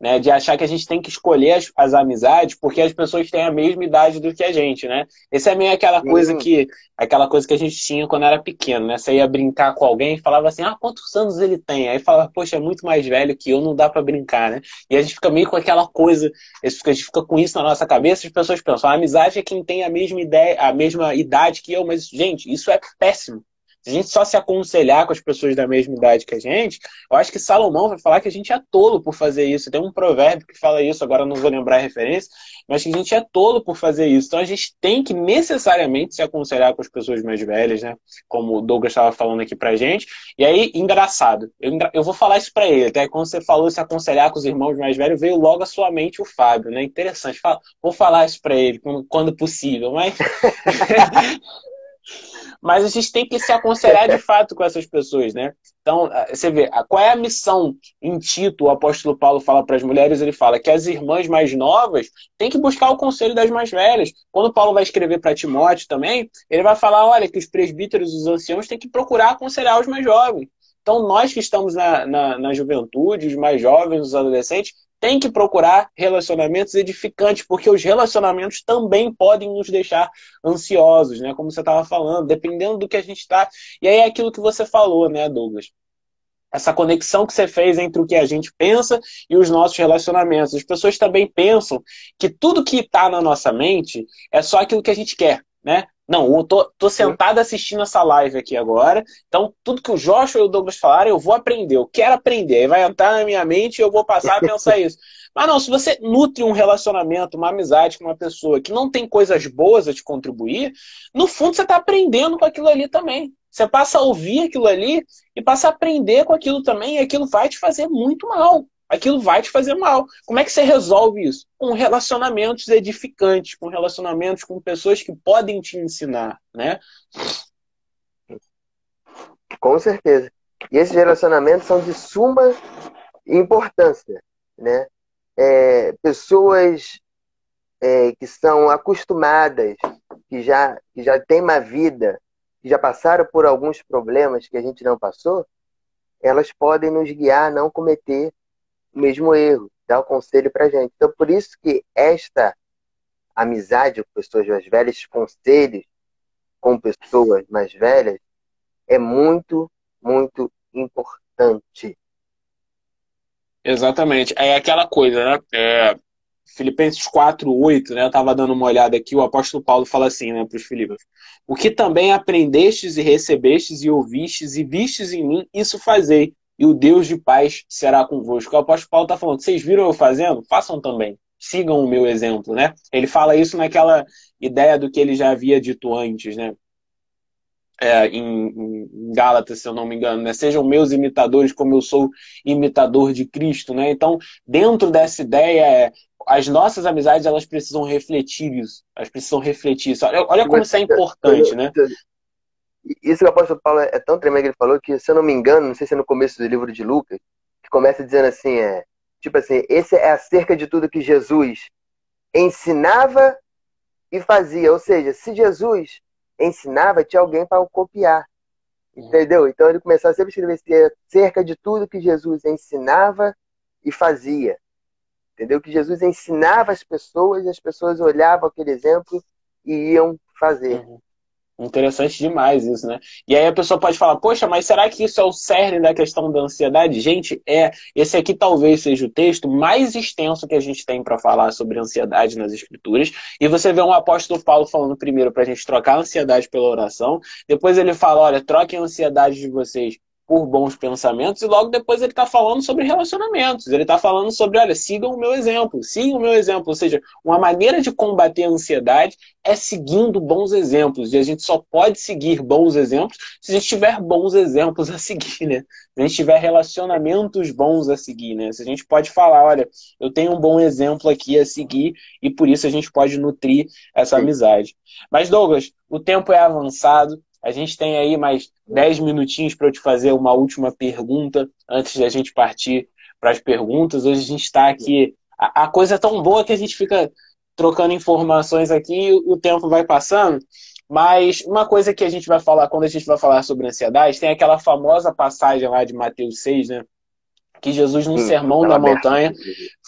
né? De achar que a gente tem que escolher as, as, amizades porque as pessoas têm a mesma idade do que a gente, né? Esse é meio aquela coisa uhum. que aquela coisa que a gente tinha quando era pequeno, né? Você ia brincar com alguém e falava assim, ah, quantos anos ele tem? Aí falava, poxa, é muito mais velho que eu, não dá para brincar, né? E a gente fica meio com aquela coisa, a gente fica com isso na nossa cabeça, as pessoas pensam, a amizade é quem tem a mesma ideia, a mesma idade que eu, mas, gente, isso é péssimo. Se a gente só se aconselhar com as pessoas da mesma idade que a gente, eu acho que Salomão vai falar que a gente é tolo por fazer isso. Tem um provérbio que fala isso, agora não vou lembrar a referência, mas que a gente é tolo por fazer isso. Então a gente tem que necessariamente se aconselhar com as pessoas mais velhas, né? Como o Douglas estava falando aqui pra gente. E aí, engraçado, eu, eu vou falar isso para ele. Até quando você falou se aconselhar com os irmãos mais velhos, veio logo à sua mente o Fábio, né? Interessante. Vou falar isso para ele quando possível, mas. Mas a gente tem que se aconselhar de fato com essas pessoas, né? Então, você vê, qual é a missão em Tito, o apóstolo Paulo fala para as mulheres, ele fala que as irmãs mais novas têm que buscar o conselho das mais velhas. Quando Paulo vai escrever para Timóteo também, ele vai falar, olha, que os presbíteros, os anciãos, têm que procurar aconselhar os mais jovens. Então, nós que estamos na, na, na juventude, os mais jovens, os adolescentes, tem que procurar relacionamentos edificantes, porque os relacionamentos também podem nos deixar ansiosos, né? Como você estava falando, dependendo do que a gente está. E aí é aquilo que você falou, né, Douglas? Essa conexão que você fez entre o que a gente pensa e os nossos relacionamentos. As pessoas também pensam que tudo que está na nossa mente é só aquilo que a gente quer, né? Não, eu tô, tô sentado assistindo essa live aqui agora. Então, tudo que o Joshua e o Douglas falaram, eu vou aprender. Eu quero aprender. Aí vai entrar na minha mente e eu vou passar a pensar isso. Mas não, se você nutre um relacionamento, uma amizade com uma pessoa que não tem coisas boas a te contribuir, no fundo você está aprendendo com aquilo ali também. Você passa a ouvir aquilo ali e passa a aprender com aquilo também, e aquilo vai te fazer muito mal. Aquilo vai te fazer mal. Como é que você resolve isso? Com relacionamentos edificantes, com relacionamentos com pessoas que podem te ensinar, né? Com certeza. E esses relacionamentos são de suma importância, né? É, pessoas é, que são acostumadas, que já, que já têm uma vida, que já passaram por alguns problemas que a gente não passou, elas podem nos guiar a não cometer o mesmo erro, dar o conselho para gente. Então, por isso que esta amizade com pessoas mais velhas, conselhos com pessoas mais velhas, é muito, muito importante. Exatamente. É aquela coisa, né? É, Filipenses 4, 8, né? Eu estava dando uma olhada aqui, o apóstolo Paulo fala assim, né, para os Filipos: O que também aprendestes e recebestes e ouvistes e vistes em mim, isso fazei, e o Deus de paz será convosco. O apóstolo Paulo está falando: vocês viram eu fazendo? Façam também. Sigam o meu exemplo, né? Ele fala isso naquela ideia do que ele já havia dito antes, né? É, em, em, Gálatas, se eu não me engano, né? Sejam meus imitadores como eu sou imitador de Cristo, né? Então, dentro dessa ideia, é, as nossas amizades elas precisam refletir isso. Elas precisam refletir isso. Olha, olha como isso é importante, né? Isso que o apóstolo Paulo é tão tremendo que ele falou que, se eu não me engano, não sei se é no começo do livro de Lucas, que começa dizendo assim, é, tipo assim, esse é acerca de tudo que Jesus ensinava e fazia. Ou seja, se Jesus ensinava, tinha alguém para o copiar. Entendeu? Então ele começava sempre a escrever acerca de tudo que Jesus ensinava e fazia. Entendeu? Que Jesus ensinava as pessoas e as pessoas olhavam aquele exemplo e iam fazer. Uhum. Interessante demais isso, né? E aí a pessoa pode falar, poxa, mas será que isso é o cerne da questão da ansiedade? Gente, é. Esse aqui talvez seja o texto mais extenso que a gente tem para falar sobre ansiedade nas escrituras. E você vê um apóstolo Paulo falando primeiro para a gente trocar a ansiedade pela oração. Depois ele fala, olha, troquem a ansiedade de vocês por bons pensamentos, e logo depois ele está falando sobre relacionamentos. Ele está falando sobre, olha, sigam o meu exemplo, sigam o meu exemplo. Ou seja, uma maneira de combater a ansiedade é seguindo bons exemplos. E a gente só pode seguir bons exemplos se a gente tiver bons exemplos a seguir, né? Se a gente tiver relacionamentos bons a seguir, né? Se a gente pode falar, olha, eu tenho um bom exemplo aqui a seguir, e por isso a gente pode nutrir essa amizade. Mas, Douglas, o tempo é avançado. A gente tem aí mais 10 minutinhos para eu te fazer uma última pergunta antes da gente partir para as perguntas. Hoje a gente está aqui. A, a, coisa é tão boa que a gente fica trocando informações aqui e o tempo vai passando. Mas uma coisa que a gente vai falar, quando a gente vai falar sobre ansiedade, tem aquela famosa passagem lá de Mateus 6, né? Que Jesus, no Sermão da Montanha,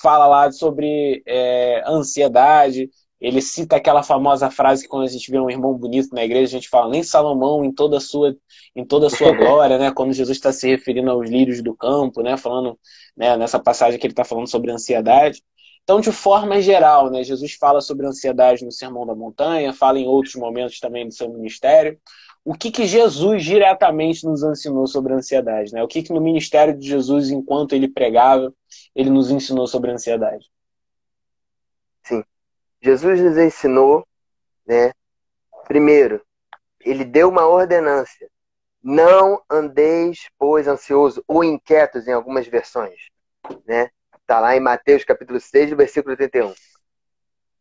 fala lá sobre é, ansiedade, ele cita aquela famosa frase que quando a gente vê um irmão bonito na igreja, a gente fala, nem Salomão em toda a sua, em toda a sua glória, né? Quando Jesus está se referindo aos lírios do campo, né? Falando, né, nessa passagem que ele está falando sobre ansiedade. Então, de forma geral, né, Jesus fala sobre ansiedade no Sermão da Montanha, fala em outros momentos também do seu ministério. O que, que Jesus diretamente nos ensinou sobre ansiedade? Né? O que, que no ministério de Jesus, enquanto ele pregava, ele nos ensinou sobre ansiedade? Jesus nos ensinou, né? Primeiro, ele deu uma ordenância. Não andeis, pois, ansioso ou inquietos em algumas versões, né? Tá lá em Mateus capítulo 6, versículo 31.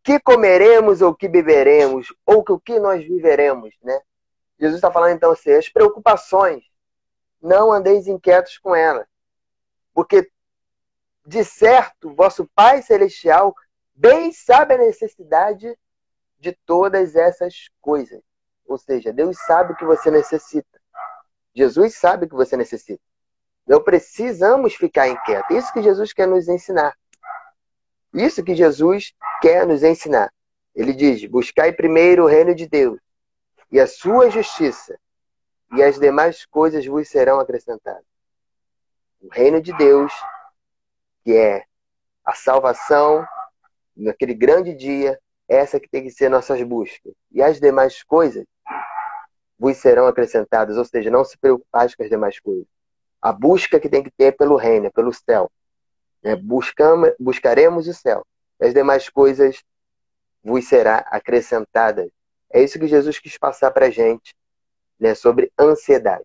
Que comeremos ou que beberemos ou que o que nós viveremos, né? Jesus está falando então assim, as preocupações, não andeis inquietos com elas. Porque de certo, vosso Pai celestial bem sabe a necessidade de todas essas coisas. Ou seja, Deus sabe o que você necessita. Jesus sabe o que você necessita. Não precisamos ficar inquietos. Isso que Jesus quer nos ensinar. Isso que Jesus quer nos ensinar. Ele diz: buscai primeiro o reino de Deus e a sua justiça, e as demais coisas vos serão acrescentadas. O reino de Deus, que é a salvação naquele grande dia, essa que tem que ser nossas buscas. E as demais coisas vos serão acrescentadas, ou seja, não se preocupais com as demais coisas. A busca que tem que ter é pelo reino, é pelo céu. É, buscamos, buscaremos o céu. As demais coisas vos será acrescentadas. É isso que Jesus quis passar para a gente né, sobre ansiedade.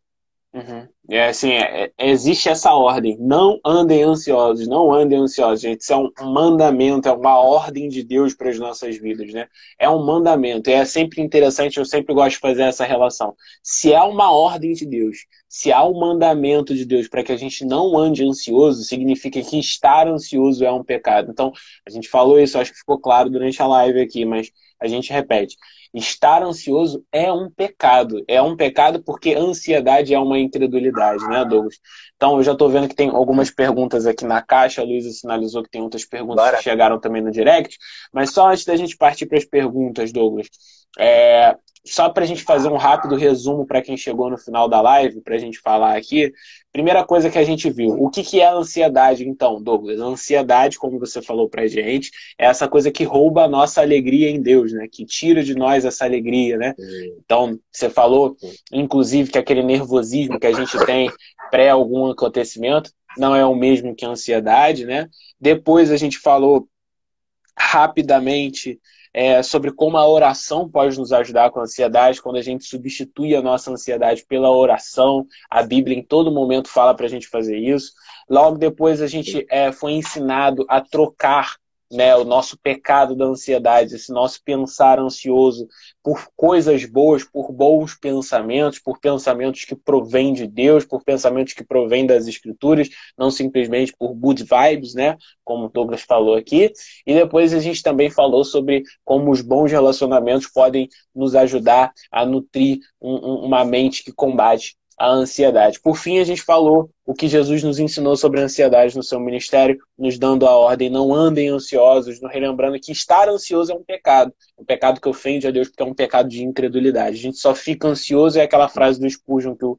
Uhum. É assim, é, é, existe essa ordem. Não andem ansiosos, não andem ansiosos, gente. Isso é um mandamento, é uma ordem de Deus para as nossas vidas, né? É um mandamento. É sempre interessante, eu sempre gosto de fazer essa relação. Se há uma ordem de Deus, se há um mandamento de Deus para que a gente não ande ansioso, significa que estar ansioso é um pecado. Então, a gente falou isso, acho que ficou claro durante a live aqui, mas a gente repete. Estar ansioso é um pecado. É um pecado porque ansiedade é uma incredulidade, né, Douglas? Então, eu já estou vendo que tem algumas perguntas aqui na caixa. A Luísa sinalizou que tem outras perguntas Bora. que chegaram também no direct. Mas só antes da gente partir para as perguntas, Douglas, é, só para a gente fazer um rápido resumo para quem chegou no final da live, para a gente falar aqui. Primeira coisa que a gente viu, o que, que é a ansiedade, então, Douglas? A ansiedade, como você falou para a gente, é essa coisa que rouba a nossa alegria em Deus, né? Que tira de nós essa alegria, né? Então, você falou, inclusive, que aquele nervosismo que a gente tem pré algum acontecimento não é o mesmo que a ansiedade, né? Depois a gente falou rapidamente é, sobre como a oração pode nos ajudar com a ansiedade, quando a gente substitui a nossa ansiedade pela oração. A Bíblia em todo momento fala para a gente fazer isso. Logo depois a gente é, foi ensinado a trocar né, o nosso pecado da ansiedade, esse nosso pensar ansioso por coisas boas, por bons pensamentos, por pensamentos que provêm de Deus, por pensamentos que provêm das Escrituras, não simplesmente por good vibes, né, como o Douglas falou aqui. E depois a gente também falou sobre como os bons relacionamentos podem nos ajudar a nutrir um, um, uma mente que combate a ansiedade. Por fim, a gente falou o que Jesus nos ensinou sobre a ansiedade no seu ministério, nos dando a ordem: não andem ansiosos, nos relembrando que estar ansioso é um pecado, um pecado que ofende a Deus, porque é um pecado de incredulidade. A gente só fica ansioso, é aquela frase do Spurgeon que o,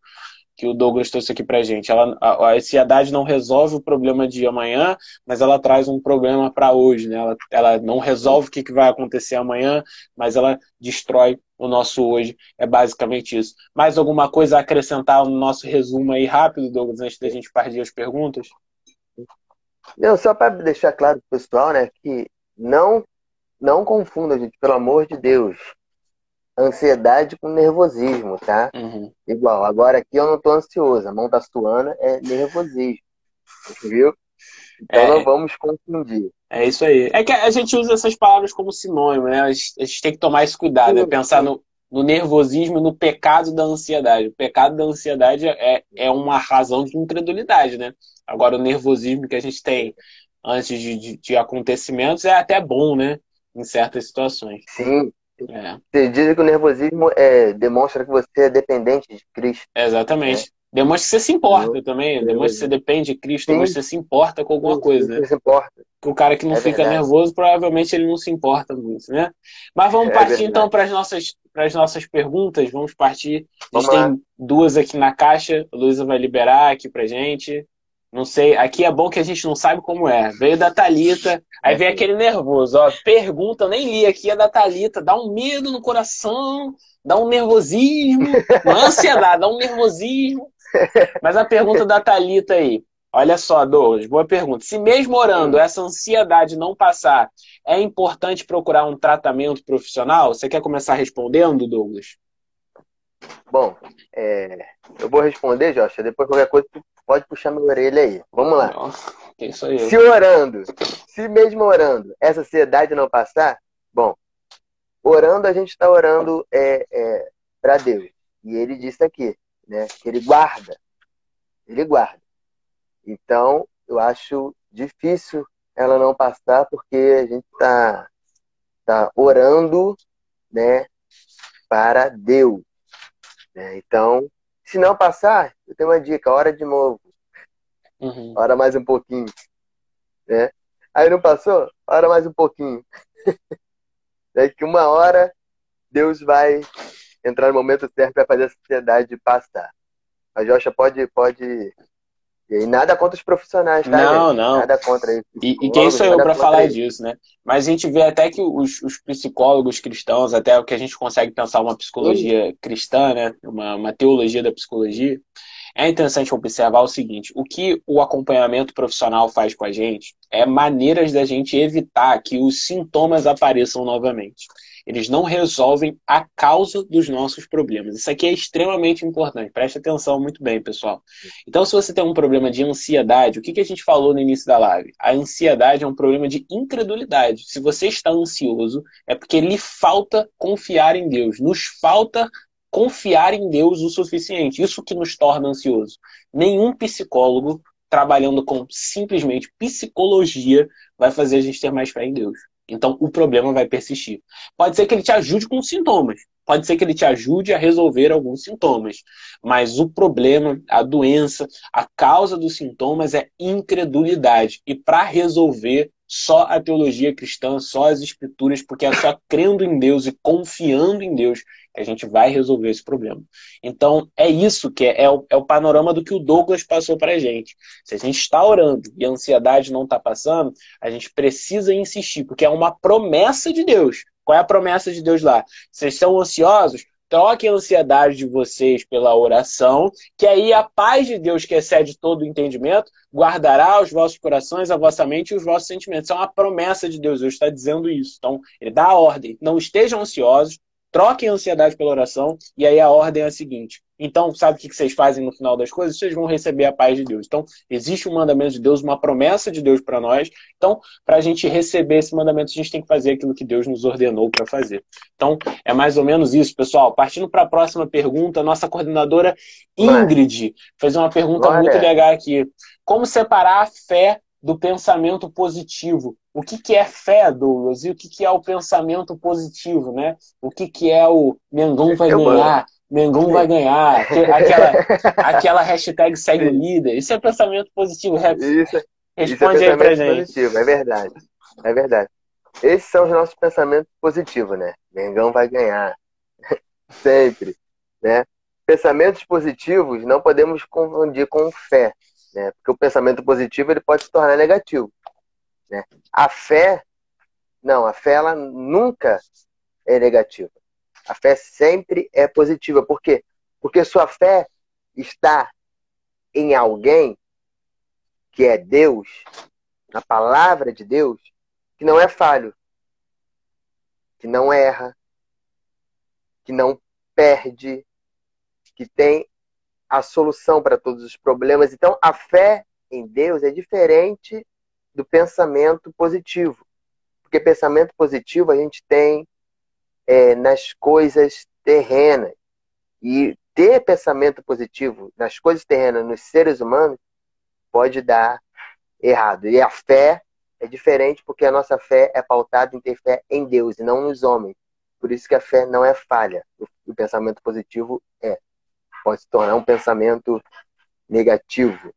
que o Douglas trouxe aqui pra gente. Ela, a, a ansiedade não resolve o problema de amanhã, mas ela traz um problema para hoje, né? Ela, ela não resolve o que, que vai acontecer amanhã, mas ela destrói o nosso hoje. É basicamente isso. Mais alguma coisa a acrescentar no nosso resumo aí rápido, Douglas, antes da gente partir as perguntas? Não, só para deixar claro pro pessoal, né, que não não confunda, gente, pelo amor de Deus ansiedade com nervosismo, tá? Uhum. Igual, agora aqui eu não tô ansioso, a mão tá suando, é nervosismo, viu? Então é, não vamos confundir. É isso aí. É que a gente usa essas palavras como sinônimo, né? A gente, tem que tomar esse cuidado, né? pensar no, no nervosismo, no pecado da ansiedade. O pecado da ansiedade é, é uma razão de incredulidade, né? Agora, o nervosismo que a gente tem antes de, de, de acontecimentos é até bom, né? Em certas situações. Sim, é. Você diz que o nervosismo é, demonstra que você é dependente de Cristo. exatamente. Né? Demonstra que você se importa eu, também. Eu, demonstra que você depende de Cristo, sim. demonstra que você se importa com alguma coisa. Né? Você se importa. o cara que não é fica verdade. nervoso, provavelmente ele não se importa muito, né? Mas vamos é partir verdade. então para as nossas, as nossas perguntas. Vamos partir. A gente tem duas aqui na caixa. A Luísa vai liberar aqui pra gente. Não sei, aqui é bom que a gente não sabe como é. Veio da Talita, aí vem aquele nervoso, ó. Pergunta, eu nem li aqui, é da Talita, dá um medo no coração, dá um nervosismo, uma ansiedade, dá um nervosismo. Mas a pergunta da Talita aí, olha só, Douglas, boa pergunta. Se mesmo orando essa ansiedade não passar, é importante procurar um tratamento profissional? Você quer começar respondendo, Douglas? Bom, é, eu vou responder, Josh. Depois qualquer coisa pode puxar minha orelha aí. Vamos lá. Nossa, isso aí. Se orando, se mesmo orando, essa ansiedade não passar, bom, orando a gente está orando é, é para Deus. E ele disse aqui, né, que ele guarda. Ele guarda. Então, eu acho difícil ela não passar porque a gente está tá orando, né, para Deus. Né? Então, se não passar, eu tenho uma dica, hora de novo. Uhum. Hora mais um pouquinho. Né? Aí não passou? Hora mais um pouquinho. Daqui uma hora, Deus vai entrar no momento certo para fazer a sociedade passar. A Jocha pode, pode e nada contra os profissionais, tá? Não, gente? não. Nada contra isso. E, e quem sou eu para falar disso, né? Mas a gente vê até que os, os, psicólogos cristãos, até o que a gente consegue pensar uma psicologia cristã, né? Uma, uma teologia da psicologia, é interessante observar o seguinte: o que o acompanhamento profissional faz com a gente é maneiras da gente evitar que os sintomas apareçam novamente. Eles não resolvem a causa dos nossos problemas. Isso aqui é extremamente importante. Preste atenção muito bem, pessoal. Então, se você tem um problema de ansiedade, o que, que a gente falou no início da live? A ansiedade é um problema de incredulidade. Se você está ansioso, é porque lhe falta confiar em Deus. Nos falta confiar em Deus o suficiente. Isso que nos torna ansioso. Nenhum psicólogo trabalhando com simplesmente psicologia vai fazer a gente ter mais fé em Deus. Então o problema vai persistir. Pode ser que ele te ajude com sintomas, pode ser que ele te ajude a resolver alguns sintomas, mas o problema, a doença, a causa dos sintomas é incredulidade. E para resolver só a teologia cristã, só as escrituras, porque é só crendo em Deus e confiando em Deus que a gente vai resolver esse problema. Então, é isso que é, é, o, é o panorama do que o Douglas passou para a gente. Se a gente está orando e a ansiedade não está passando, a gente precisa insistir, porque é uma promessa de Deus. Qual é a promessa de Deus lá? Vocês são ansiosos? Troquem a ansiedade de vocês pela oração, que aí a paz de Deus, que excede todo o entendimento, guardará os vossos corações, a vossa mente e os vossos sentimentos. Isso é uma promessa de Deus, Deus está dizendo isso. Então, ele dá a ordem. Não estejam ansiosos, troquem a ansiedade pela oração, e aí a ordem é a seguinte. Então, sabe o que vocês fazem no final das coisas? Vocês vão receber a paz de Deus. Então, existe um mandamento de Deus, uma promessa de Deus para nós. Então, para a gente receber esse mandamento, a gente tem que fazer aquilo que Deus nos ordenou para fazer. Então, é mais ou menos isso, pessoal. Partindo para a próxima pergunta, nossa coordenadora Ingrid fez uma pergunta Glória. muito legal aqui. Como separar a fé do pensamento positivo. O que, que é fé, Douglas? E o que, que é o pensamento positivo, né? O que, que é o Mengão vai ganhar, Mengão vai ganhar, aquela, aquela hashtag segue o líder. Isso é pensamento positivo. Isso, Responde isso é aí pra gente. Positivo, é verdade. É verdade. Esses são os nossos pensamentos positivos, né? Mengão vai ganhar. Sempre. Né? Pensamentos positivos não podemos confundir com fé né? Porque o pensamento positivo ele pode se tornar negativo, né? A fé, não, a fé ela nunca é negativa. A fé sempre é positiva. Por quê? Porque sua fé está em alguém que é Deus, na palavra de Deus, que não é falho, que não erra, que não perde, que tem a solução para todos os problemas. Então, a fé em Deus é diferente do pensamento positivo. Porque pensamento positivo a gente tem é, nas coisas terrenas. E ter pensamento positivo nas coisas terrenas, nos seres humanos, pode dar errado. E a fé é diferente porque a nossa fé é pautada em ter fé em Deus e não nos homens. Por isso que a fé não é falha. O pensamento positivo é pode se tornar um pensamento negativo.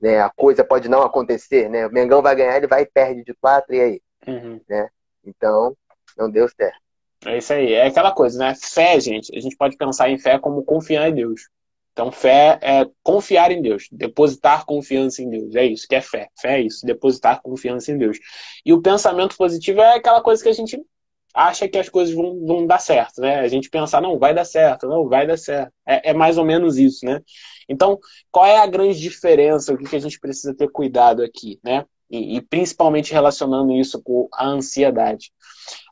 Né? A coisa pode não acontecer, né? O Mengão vai ganhar, ele vai e perde de quatro, e aí? Uhum. Né? Então, não deu certo. É isso aí. É aquela coisa, né? Fé, gente, a gente pode pensar em fé como confiar em Deus. Então, fé é confiar em Deus, depositar confiança em Deus. É isso que é fé. Fé é isso, depositar confiança em Deus. E o pensamento positivo é aquela coisa que a gente acha que as coisas vão, vão dar certo, né? A gente pensa, não, vai dar certo, não, vai dar certo. É, é mais ou menos isso, né? Então, qual é a grande diferença, o que, que a gente precisa ter cuidado aqui, né? E, e principalmente relacionando isso com a ansiedade.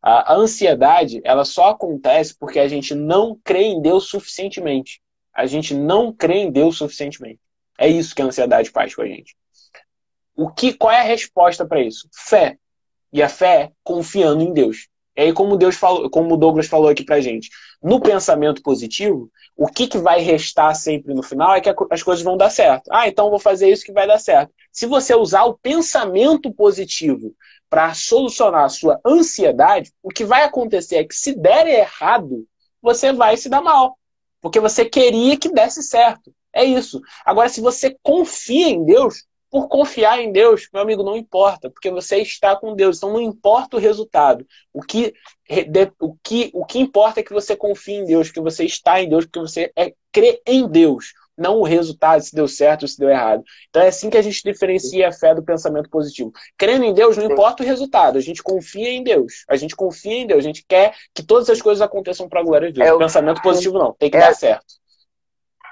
A, a ansiedade, ela só acontece porque a gente não crê em Deus suficientemente. A gente não crê em Deus suficientemente. É isso que a ansiedade faz com a gente. O que, qual é a resposta para isso? Fé. E a fé é confiando em Deus. E aí, como Deus falou, como o Douglas falou aqui pra gente, no pensamento positivo, o que, que vai restar sempre no final é que as coisas vão dar certo. Ah, então vou fazer isso que vai dar certo. Se você usar o pensamento positivo para solucionar a sua ansiedade, o que vai acontecer é que se der errado, você vai se dar mal. Porque você queria que desse certo. É isso. Agora, se você confia em Deus, por confiar em Deus, meu amigo, não importa, porque você está com Deus, então não importa o resultado. O que, o que, o que importa é que você confie em Deus, que você está em Deus, porque você é, crê em Deus, não o resultado, se deu certo ou se deu errado. Então é assim que a gente diferencia a fé do pensamento positivo. Crendo em Deus, não importa o resultado, a gente confia em Deus. A gente confia em Deus, a gente quer que todas as coisas aconteçam para a glória de Deus. É o pensamento positivo não, tem que é, dar certo.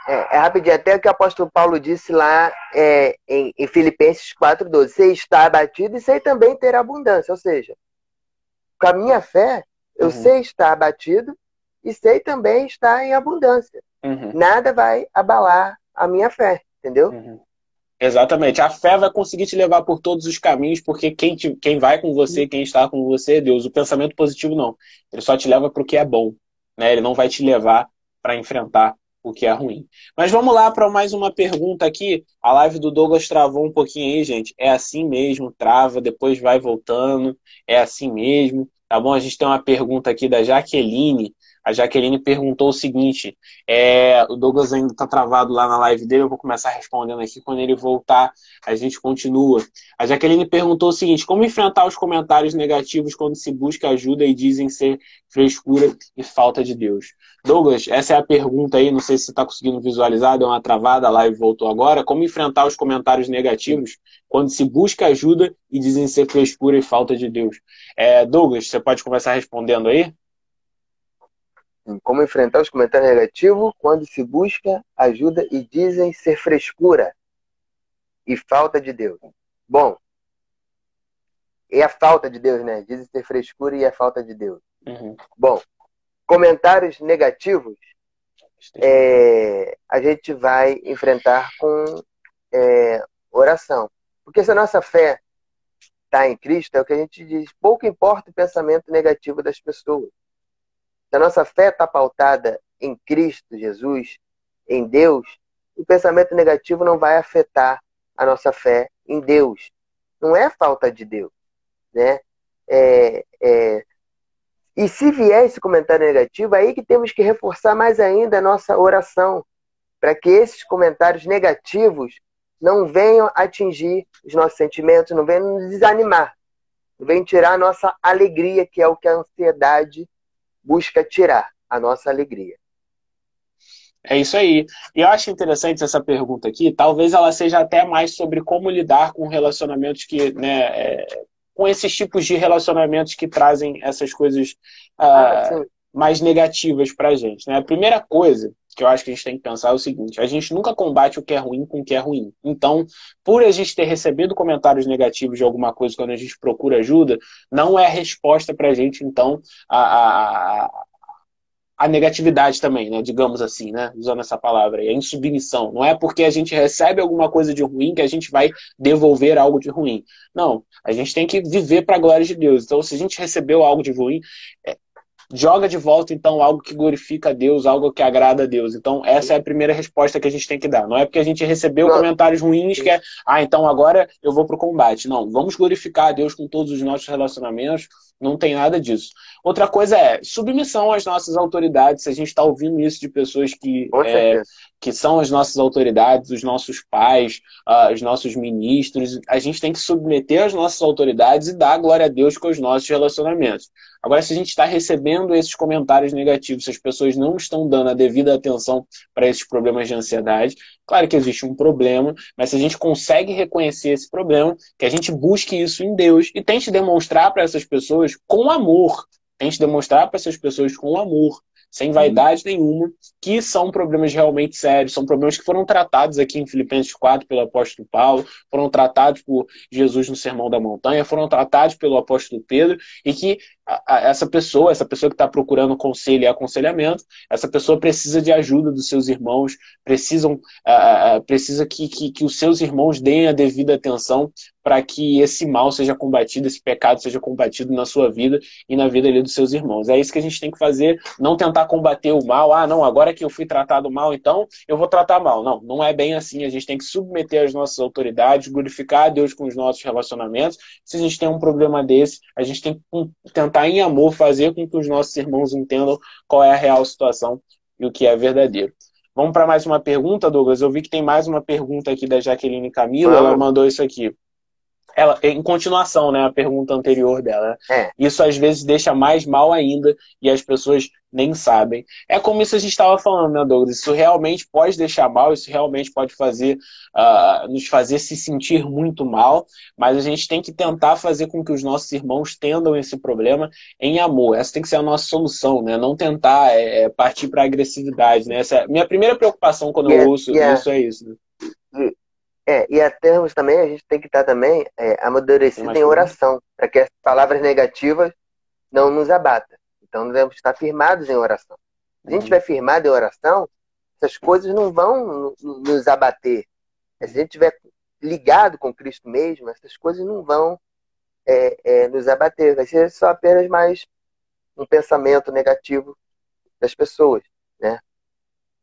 É, é rapidinho, até o que o apóstolo Paulo disse lá é, em, em Filipenses 4,12. Sei estar abatido e sei também ter abundância. Ou seja, com a minha fé, eu uhum. sei estar abatido e sei também estar em abundância. Uhum. Nada vai abalar a minha fé, entendeu? Uhum. Exatamente. A fé vai conseguir te levar por todos os caminhos, porque quem, te, quem vai com você, quem está com você é Deus. O pensamento positivo não. Ele só te leva para o que é bom. Né? Ele não vai te levar para enfrentar o que é ruim. Mas vamos lá para mais uma pergunta aqui. A live do Douglas travou um pouquinho aí, gente. É assim mesmo, trava, depois vai voltando. É assim mesmo. Tá bom? A gente tem uma pergunta aqui da Jaqueline. A Jaqueline perguntou o seguinte: é, o Douglas ainda está travado lá na live dele, eu vou começar respondendo aqui. Quando ele voltar, a gente continua. A Jaqueline perguntou o seguinte: como enfrentar os comentários negativos quando se busca ajuda e dizem ser frescura e falta de Deus? Douglas, essa é a pergunta aí, não sei se você está conseguindo visualizar, deu uma travada, a live voltou agora. Como enfrentar os comentários negativos quando se busca ajuda e dizem ser frescura e falta de Deus? É, Douglas, você pode começar respondendo aí? Como enfrentar os comentários negativos quando se busca ajuda e dizem ser frescura e falta de Deus. Bom, é a falta de Deus, né? Dizem ser frescura e a falta de Deus. Uhum. Bom, comentários negativos é, a gente vai enfrentar com é, oração. Porque se a nossa fé está em Cristo, é o que a gente diz, pouco importa o pensamento negativo das pessoas. Se a nossa fé está pautada em Cristo Jesus, em Deus, o pensamento negativo não vai afetar a nossa fé em Deus. Não é falta de Deus, né? É, é... E se vier esse comentário negativo, aí que temos que reforçar mais ainda a nossa oração, para que esses comentários negativos não venham atingir os nossos sentimentos, não venham nos desanimar, não venham tirar a nossa alegria, que é o que a ansiedade busca tirar a nossa alegria. É isso aí. E eu acho interessante essa pergunta aqui. Talvez ela seja até mais sobre como lidar com relacionamentos que, né, é, com esses tipos de relacionamentos que trazem essas coisas uh, mais negativas para a gente. Né? A primeira coisa que eu acho que a gente tem que pensar é o seguinte: a gente nunca combate o que é ruim com o que é ruim. Então, por a gente ter recebido comentários negativos de alguma coisa quando a gente procura ajuda, não é resposta para a gente, então, a, a, a, negatividade também, né? Digamos assim, né? Usando essa palavra aí, a insubmissão. Não é porque a gente recebe alguma coisa de ruim que a gente vai devolver algo de ruim. Não, a gente tem que viver para a glória de Deus. Então, se a gente recebeu algo de ruim, é, joga de volta, então, algo que glorifica a Deus, algo que agrada a Deus. Então, essa é a primeira resposta que a gente tem que dar. Não é porque a gente recebeu Não. comentários ruins que é, ah, então agora eu vou pro combate. Não, vamos glorificar a Deus com todos os nossos relacionamentos, não tem nada disso. Outra coisa é submissão às nossas autoridades. Se a gente está ouvindo isso de pessoas que, é, que são as nossas autoridades, os nossos pais, uh, os nossos ministros, a gente tem que submeter às nossas autoridades e dar glória a Deus com os nossos relacionamentos. Agora, se a gente está recebendo esses comentários negativos, se as pessoas não estão dando a devida atenção para esses problemas de ansiedade, claro que existe um problema, mas se a gente consegue reconhecer esse problema, que a gente busque isso em Deus e tente demonstrar para essas pessoas com amor, tente demonstrar para essas pessoas com amor sem vaidade nenhuma, que são problemas realmente sérios, são problemas que foram tratados aqui em Filipenses 4 pelo apóstolo Paulo, foram tratados por Jesus no Sermão da Montanha, foram tratados pelo apóstolo Pedro, e que essa pessoa, essa pessoa que está procurando conselho e aconselhamento, essa pessoa precisa de ajuda dos seus irmãos, precisam, precisa que, que, que os seus irmãos deem a devida atenção para que esse mal seja combatido, esse pecado seja combatido na sua vida e na vida ali dos seus irmãos. É isso que a gente tem que fazer, não tentar combater o mal. Ah, não, agora que eu fui tratado mal, então eu vou tratar mal. Não, não é bem assim. A gente tem que submeter as nossas autoridades, glorificar a Deus com os nossos relacionamentos. Se a gente tem um problema desse, a gente tem que tentar tentar em amor fazer com que os nossos irmãos entendam qual é a real situação e o que é verdadeiro. Vamos para mais uma pergunta, Douglas. Eu vi que tem mais uma pergunta aqui da Jaqueline Camila, ela mandou isso aqui. Ela, em continuação, né, a pergunta anterior dela. É. Isso às vezes deixa mais mal ainda e as pessoas nem sabem. É como isso a gente estava falando, né, Douglas? Isso realmente pode deixar mal, isso realmente pode fazer uh, nos fazer se sentir muito mal, mas a gente tem que tentar fazer com que os nossos irmãos tendam esse problema em amor. Essa tem que ser a nossa solução, né? Não tentar é, é partir para agressividade, né? Essa é minha primeira preocupação quando yeah, eu ouço yeah. isso é isso. Né? É, e a termos também, a gente tem que estar também é, amadurecido em oração, para que as palavras negativas não nos abatam. Então, devemos estar firmados em oração. Se a gente estiver firmado em oração, essas coisas não vão nos abater. Se a gente estiver ligado com Cristo mesmo, essas coisas não vão é, é, nos abater. Vai ser só apenas mais um pensamento negativo das pessoas, né?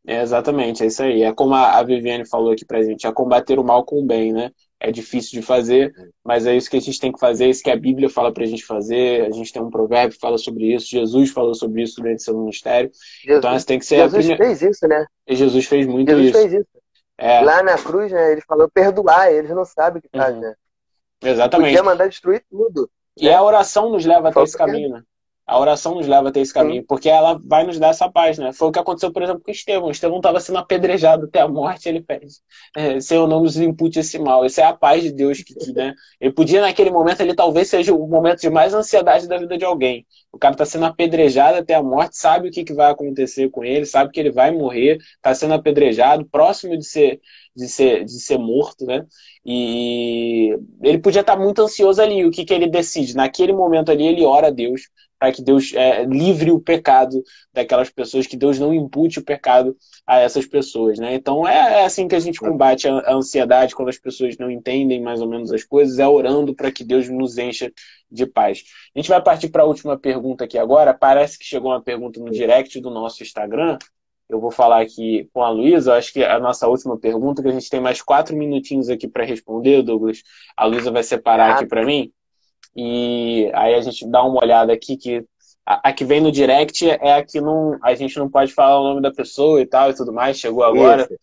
É, exatamente, é isso aí. É como a Viviane falou aqui pra gente, é combater o mal com o bem, né? é difícil de fazer, mas é isso que a gente tem que fazer, é isso que a Bíblia fala para a gente fazer. A gente tem um provérbio que fala sobre isso, Jesus falou sobre isso durante seu ministério. Jesus, então essa tem que ser Jesus primeira... fez isso, né? E Jesus fez muito Jesus isso. Fez isso. É. Lá na cruz, né, ele falou perdoar, eles não sabem o que faz, uhum. né? Exatamente. Ele podia mandar destruir tudo. E né? a oração nos leva até esse caminho, né? A oração nos leva até esse caminho, Sim. porque ela vai nos dar essa paz, né? Foi o que aconteceu, por exemplo, com Estevão. Estevão estava sendo apedrejado até a morte, ele pede, é, Senhor, não nos impute esse mal. Essa é a paz de Deus que, que né? Ele podia, naquele momento, ele talvez seja o momento de mais ansiedade da vida de alguém. O cara está sendo apedrejado até a morte, sabe o que, que vai acontecer com ele, sabe que ele vai morrer, está sendo apedrejado, próximo de ser, de ser, de ser morto, né? E ele podia estar tá muito ansioso ali. O que, que ele decide? Naquele momento ali, ele ora a Deus para que Deus é, livre o pecado daquelas pessoas, que Deus não impute o pecado a essas pessoas, né? Então é, é assim que a gente combate a, a, ansiedade quando as pessoas não entendem mais ou menos as coisas, é orando para que Deus nos encha de paz. A gente vai partir para a última pergunta aqui agora. Parece que chegou uma pergunta no direct do nosso Instagram. Eu vou falar aqui com a Luísa, acho que a nossa última pergunta, que a gente tem mais quatro minutinhos aqui para responder, Douglas. A Luísa vai separar aqui para mim. E aí a gente dá uma olhada aqui que a, a, que vem no direct é a que não, a gente não pode falar o nome da pessoa e tal e tudo mais, chegou agora. Isso.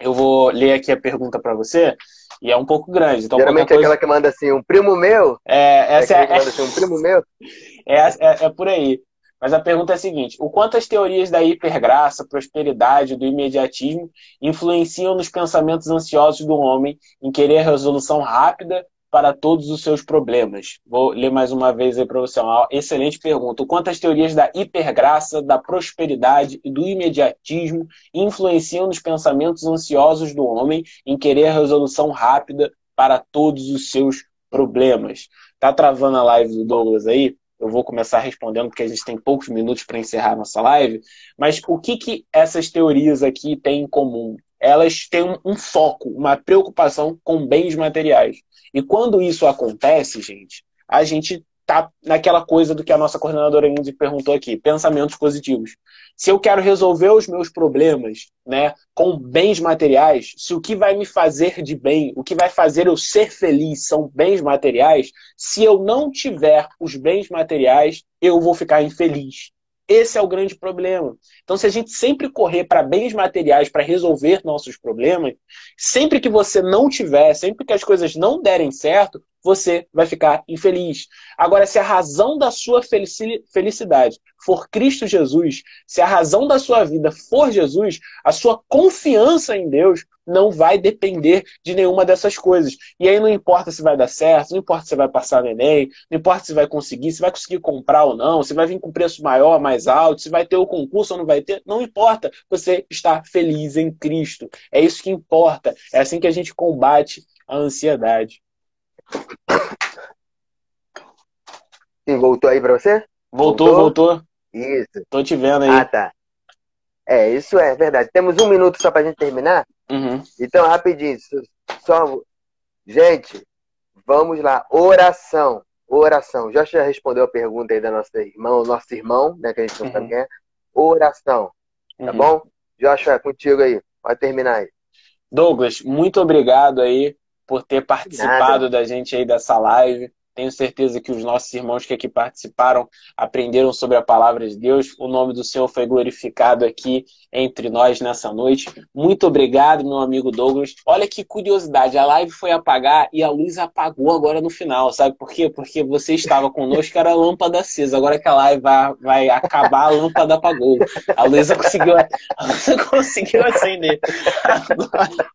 Eu vou ler aqui a pergunta para você e é um pouco grande. Então, Geralmente coisa... é aquela que manda assim, um primo meu. É, essa é, é... manda assim, um primo meu. É, é, é por aí. Mas a pergunta é a seguinte: o quanto as teorias da hipergraça, prosperidade, do imediatismo influenciam nos pensamentos ansiosos do homem em querer resolução rápida para todos os seus problemas? Vou ler mais uma vez aí para você. Uma excelente pergunta. O quanto as teorias da hipergraça, da prosperidade e do imediatismo influenciam nos pensamentos ansiosos do homem em querer a resolução rápida para todos os seus problemas? Tá travando a live do Douglas aí? Eu vou começar respondendo porque a gente tem poucos minutos para encerrar nossa live. Mas o que, que essas teorias aqui têm em comum? Elas têm um, um foco, uma preocupação com bens materiais. E quando isso acontece, gente, a gente tá naquela coisa do que a nossa coordenadora Indy perguntou aqui, pensamentos positivos. Se eu quero resolver os meus problemas, né, com bens materiais, se o que vai me fazer de bem, o que vai fazer eu ser feliz são bens materiais, se eu não tiver os bens materiais, eu vou ficar infeliz. Esse é o grande problema. Então, se a gente sempre correr para bens materiais para resolver nossos problemas, sempre que você não tiver, sempre que as coisas não derem certo, você vai ficar infeliz. Agora, se a razão da sua felicidade for Cristo Jesus, se a razão da sua vida for Jesus, a sua confiança em Deus não vai depender de nenhuma dessas coisas. E aí não importa se vai dar certo, não importa se vai passar no Enem, não importa se vai conseguir, se vai conseguir comprar ou não, se vai vir com preço maior, mais alto, se vai ter o concurso ou não vai ter, não importa. Você está feliz em Cristo. É isso que importa. É assim que a gente combate a ansiedade. Sim, voltou aí para você? Voltou, voltou, voltou. Isso. Tô te vendo aí. Ah, tá. É, isso é verdade. Temos um minuto só pra gente terminar. Uhum. Então, rapidinho. Só... Gente, vamos lá. Oração. Oração. Já já respondeu a pergunta aí da nossa irmã, nosso irmão, né? Que a gente não uhum. sabe quem é. Oração. Tá uhum. bom? Joshua, contigo aí. Pode terminar aí. Douglas, muito obrigado aí por ter participado Nada. da gente aí dessa live. Tenho certeza que os nossos irmãos que aqui participaram aprenderam sobre a palavra de Deus. O nome do Senhor foi glorificado aqui entre nós nessa noite. Muito obrigado, meu amigo Douglas. Olha que curiosidade, a live foi apagar e a luz apagou agora no final. Sabe por quê? Porque você estava conosco, era a lâmpada acesa. Agora que a live vai, vai acabar, a lâmpada apagou. A Luísa conseguiu, a Luísa conseguiu acender.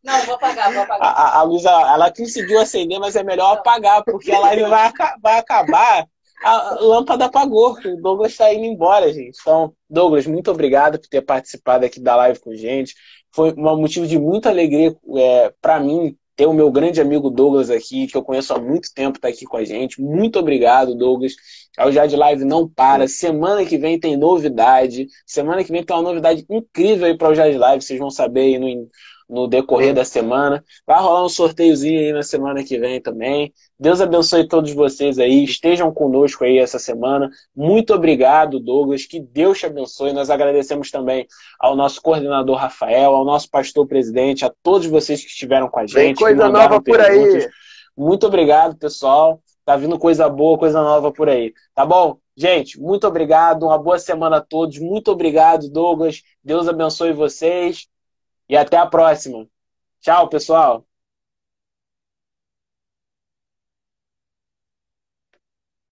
Não, vou apagar, vou apagar. A, a Luísa, ela conseguiu acender, mas é melhor apagar, porque a live vai vai acabar, a lâmpada apagou. O Douglas está indo embora, gente. Então, Douglas, muito obrigado por ter participado aqui da live com a gente. Foi um motivo de muita alegria é, para mim ter o meu grande amigo Douglas aqui, que eu conheço há muito tempo, tá aqui com a gente. Muito obrigado, Douglas. O Jade Live não para. Semana que vem tem novidade. Semana que vem tem uma novidade incrível aí para o Jade Live. Vocês vão saber aí no, no decorrer da semana. Vai rolar um sorteiozinho aí na semana que vem também. Deus abençoe todos vocês aí. Estejam conosco aí essa semana. Muito obrigado, Douglas. Que Deus te abençoe. Nós agradecemos também ao nosso coordenador Rafael, ao nosso pastor presidente, a todos vocês que estiveram com a gente. Tem coisa nova por perguntas. aí. Muito obrigado, pessoal. Tá vindo coisa boa, coisa nova por aí. Tá bom? Gente, muito obrigado. Uma boa semana a todos. Muito obrigado, Douglas. Deus abençoe vocês. E até a próxima. Tchau, pessoal.